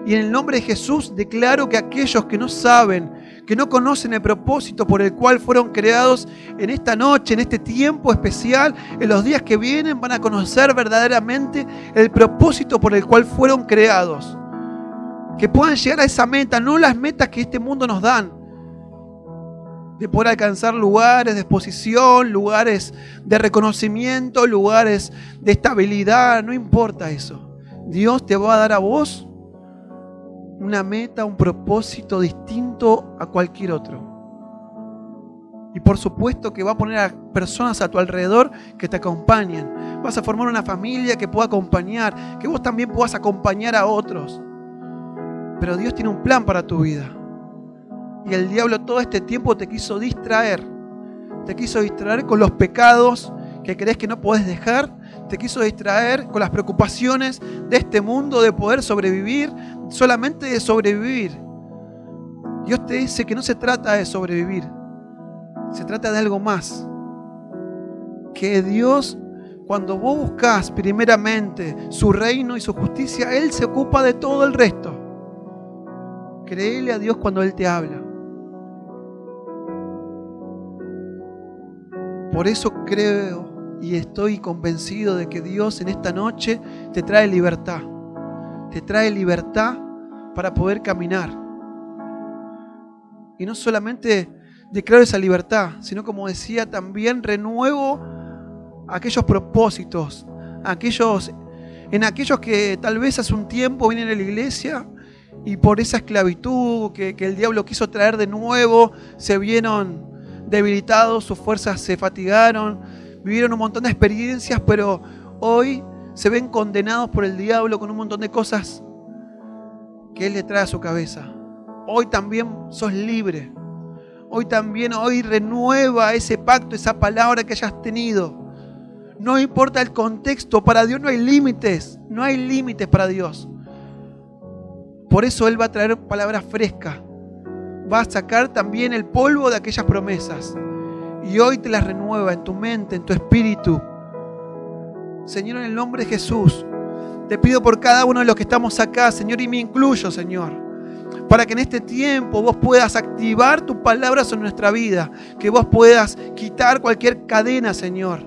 A: Y en el nombre de Jesús declaro que aquellos que no saben que no conocen el propósito por el cual fueron creados en esta noche, en este tiempo especial, en los días que vienen, van a conocer verdaderamente el propósito por el cual fueron creados. Que puedan llegar a esa meta, no las metas que este mundo nos dan. De poder alcanzar lugares de exposición, lugares de reconocimiento, lugares de estabilidad, no importa eso. Dios te va a dar a vos una meta, un propósito distinto a cualquier otro. Y por supuesto que va a poner a personas a tu alrededor que te acompañen. Vas a formar una familia que pueda acompañar, que vos también puedas acompañar a otros. Pero Dios tiene un plan para tu vida. Y el diablo todo este tiempo te quiso distraer. Te quiso distraer con los pecados que crees que no puedes dejar. Te quiso distraer con las preocupaciones de este mundo, de poder sobrevivir, solamente de sobrevivir. Dios te dice que no se trata de sobrevivir, se trata de algo más. Que Dios, cuando vos buscas primeramente su reino y su justicia, Él se ocupa de todo el resto. Créele a Dios cuando Él te habla. Por eso creo y estoy convencido de que Dios en esta noche te trae libertad. Te trae libertad para poder caminar. Y no solamente declaro esa libertad, sino como decía, también renuevo aquellos propósitos, aquellos, en aquellos que tal vez hace un tiempo vienen a la iglesia y por esa esclavitud que, que el diablo quiso traer de nuevo, se vieron debilitados, sus fuerzas se fatigaron, vivieron un montón de experiencias, pero hoy se ven condenados por el diablo con un montón de cosas que él le trae a su cabeza. Hoy también sos libre. Hoy también, hoy renueva ese pacto, esa palabra que hayas tenido. No importa el contexto, para Dios no hay límites, no hay límites para Dios. Por eso Él va a traer palabras frescas. Va a sacar también el polvo de aquellas promesas. Y hoy te las renueva en tu mente, en tu espíritu. Señor, en el nombre de Jesús, te pido por cada uno de los que estamos acá, Señor, y me incluyo, Señor, para que en este tiempo vos puedas activar tu palabra sobre nuestra vida, que vos puedas quitar cualquier cadena, Señor.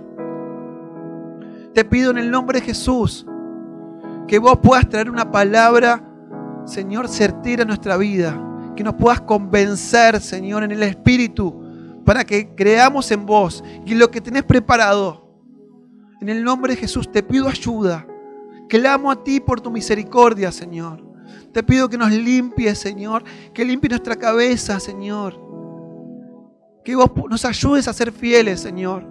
A: Te pido en el nombre de Jesús que vos puedas traer una palabra, Señor, certera a nuestra vida, que nos puedas convencer, Señor, en el Espíritu, para que creamos en vos y en lo que tenés preparado en el nombre de Jesús te pido ayuda. Clamo a ti por tu misericordia, Señor. Te pido que nos limpies, Señor. Que limpie nuestra cabeza, Señor. Que vos nos ayudes a ser fieles, Señor.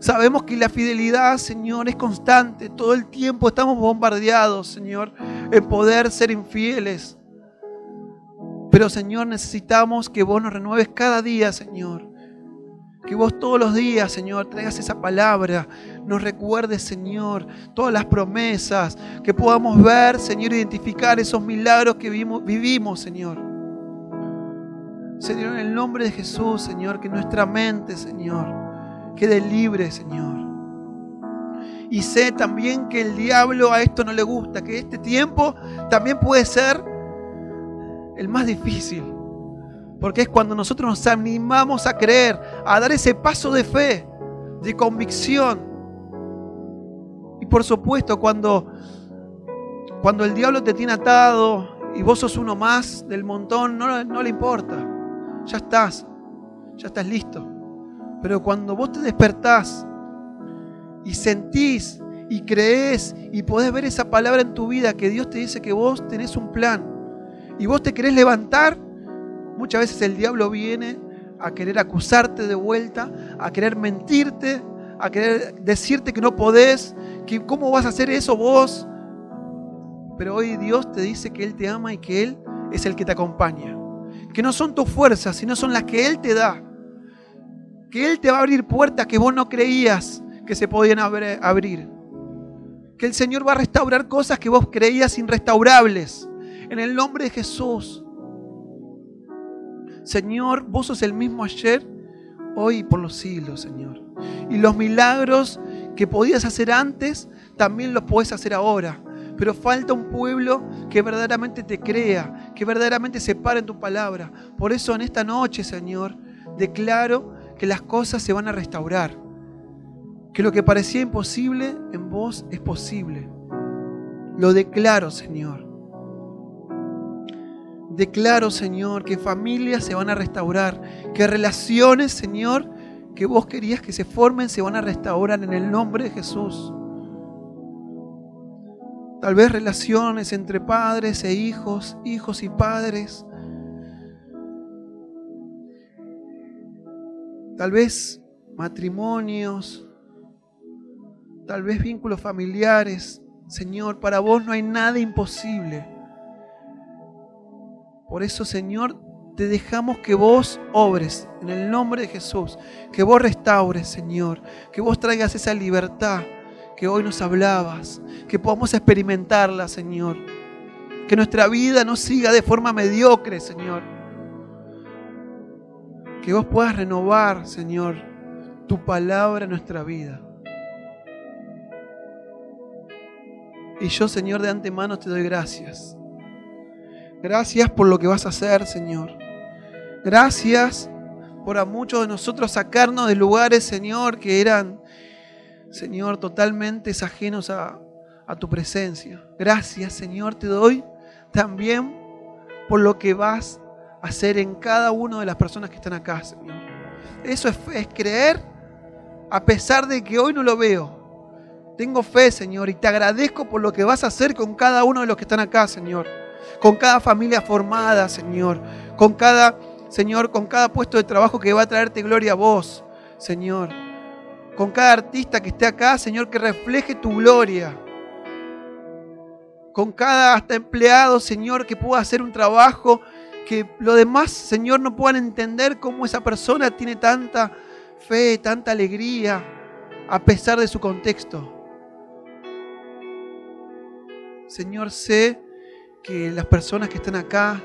A: Sabemos que la fidelidad, Señor, es constante. Todo el tiempo estamos bombardeados, Señor, en poder ser infieles. Pero, Señor, necesitamos que vos nos renueves cada día, Señor. Que vos todos los días, Señor, traigas esa palabra, nos recuerdes, Señor, todas las promesas, que podamos ver, Señor, identificar esos milagros que vivimos, Señor. Señor, en el nombre de Jesús, Señor, que nuestra mente, Señor, quede libre, Señor. Y sé también que el diablo a esto no le gusta, que este tiempo también puede ser el más difícil. Porque es cuando nosotros nos animamos a creer, a dar ese paso de fe, de convicción. Y por supuesto, cuando, cuando el diablo te tiene atado y vos sos uno más del montón, no, no le importa. Ya estás, ya estás listo. Pero cuando vos te despertás y sentís y crees y podés ver esa palabra en tu vida que Dios te dice que vos tenés un plan y vos te querés levantar, Muchas veces el diablo viene a querer acusarte de vuelta, a querer mentirte, a querer decirte que no podés, que cómo vas a hacer eso vos. Pero hoy Dios te dice que Él te ama y que Él es el que te acompaña. Que no son tus fuerzas, sino son las que Él te da. Que Él te va a abrir puertas que vos no creías que se podían abrir. Que el Señor va a restaurar cosas que vos creías inrestaurables. En el nombre de Jesús. Señor, vos sos el mismo ayer, hoy y por los siglos, Señor. Y los milagros que podías hacer antes, también los podés hacer ahora. Pero falta un pueblo que verdaderamente te crea, que verdaderamente se pare en tu palabra. Por eso en esta noche, Señor, declaro que las cosas se van a restaurar. Que lo que parecía imposible en vos es posible. Lo declaro, Señor. Declaro, Señor, que familias se van a restaurar, que relaciones, Señor, que vos querías que se formen, se van a restaurar en el nombre de Jesús. Tal vez relaciones entre padres e hijos, hijos y padres. Tal vez matrimonios, tal vez vínculos familiares. Señor, para vos no hay nada imposible. Por eso, Señor, te dejamos que vos obres en el nombre de Jesús, que vos restaures, Señor, que vos traigas esa libertad que hoy nos hablabas, que podamos experimentarla, Señor. Que nuestra vida no siga de forma mediocre, Señor. Que vos puedas renovar, Señor, tu palabra en nuestra vida. Y yo, Señor, de antemano te doy gracias. Gracias por lo que vas a hacer, Señor. Gracias por a muchos de nosotros sacarnos de lugares, Señor, que eran, Señor, totalmente ajenos a, a tu presencia. Gracias, Señor, te doy también por lo que vas a hacer en cada una de las personas que están acá, Señor. Eso es, es creer a pesar de que hoy no lo veo. Tengo fe, Señor, y te agradezco por lo que vas a hacer con cada uno de los que están acá, Señor. Con cada familia formada, Señor. Con cada, Señor, con cada puesto de trabajo que va a traerte gloria a vos, Señor. Con cada artista que esté acá, Señor, que refleje tu gloria. Con cada hasta empleado, Señor, que pueda hacer un trabajo que lo demás, Señor, no puedan entender cómo esa persona tiene tanta fe, tanta alegría, a pesar de su contexto. Señor, sé que las personas que están acá,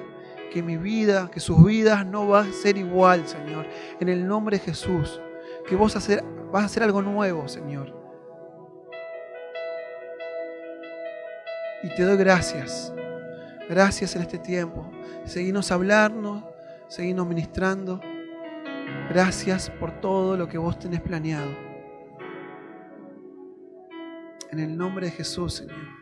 A: que mi vida, que sus vidas no van a ser igual, Señor. En el nombre de Jesús, que vos hacer, vas a hacer algo nuevo, Señor. Y te doy gracias. Gracias en este tiempo. Seguimos hablarnos, seguimos ministrando. Gracias por todo lo que vos tenés planeado. En el nombre de Jesús, Señor.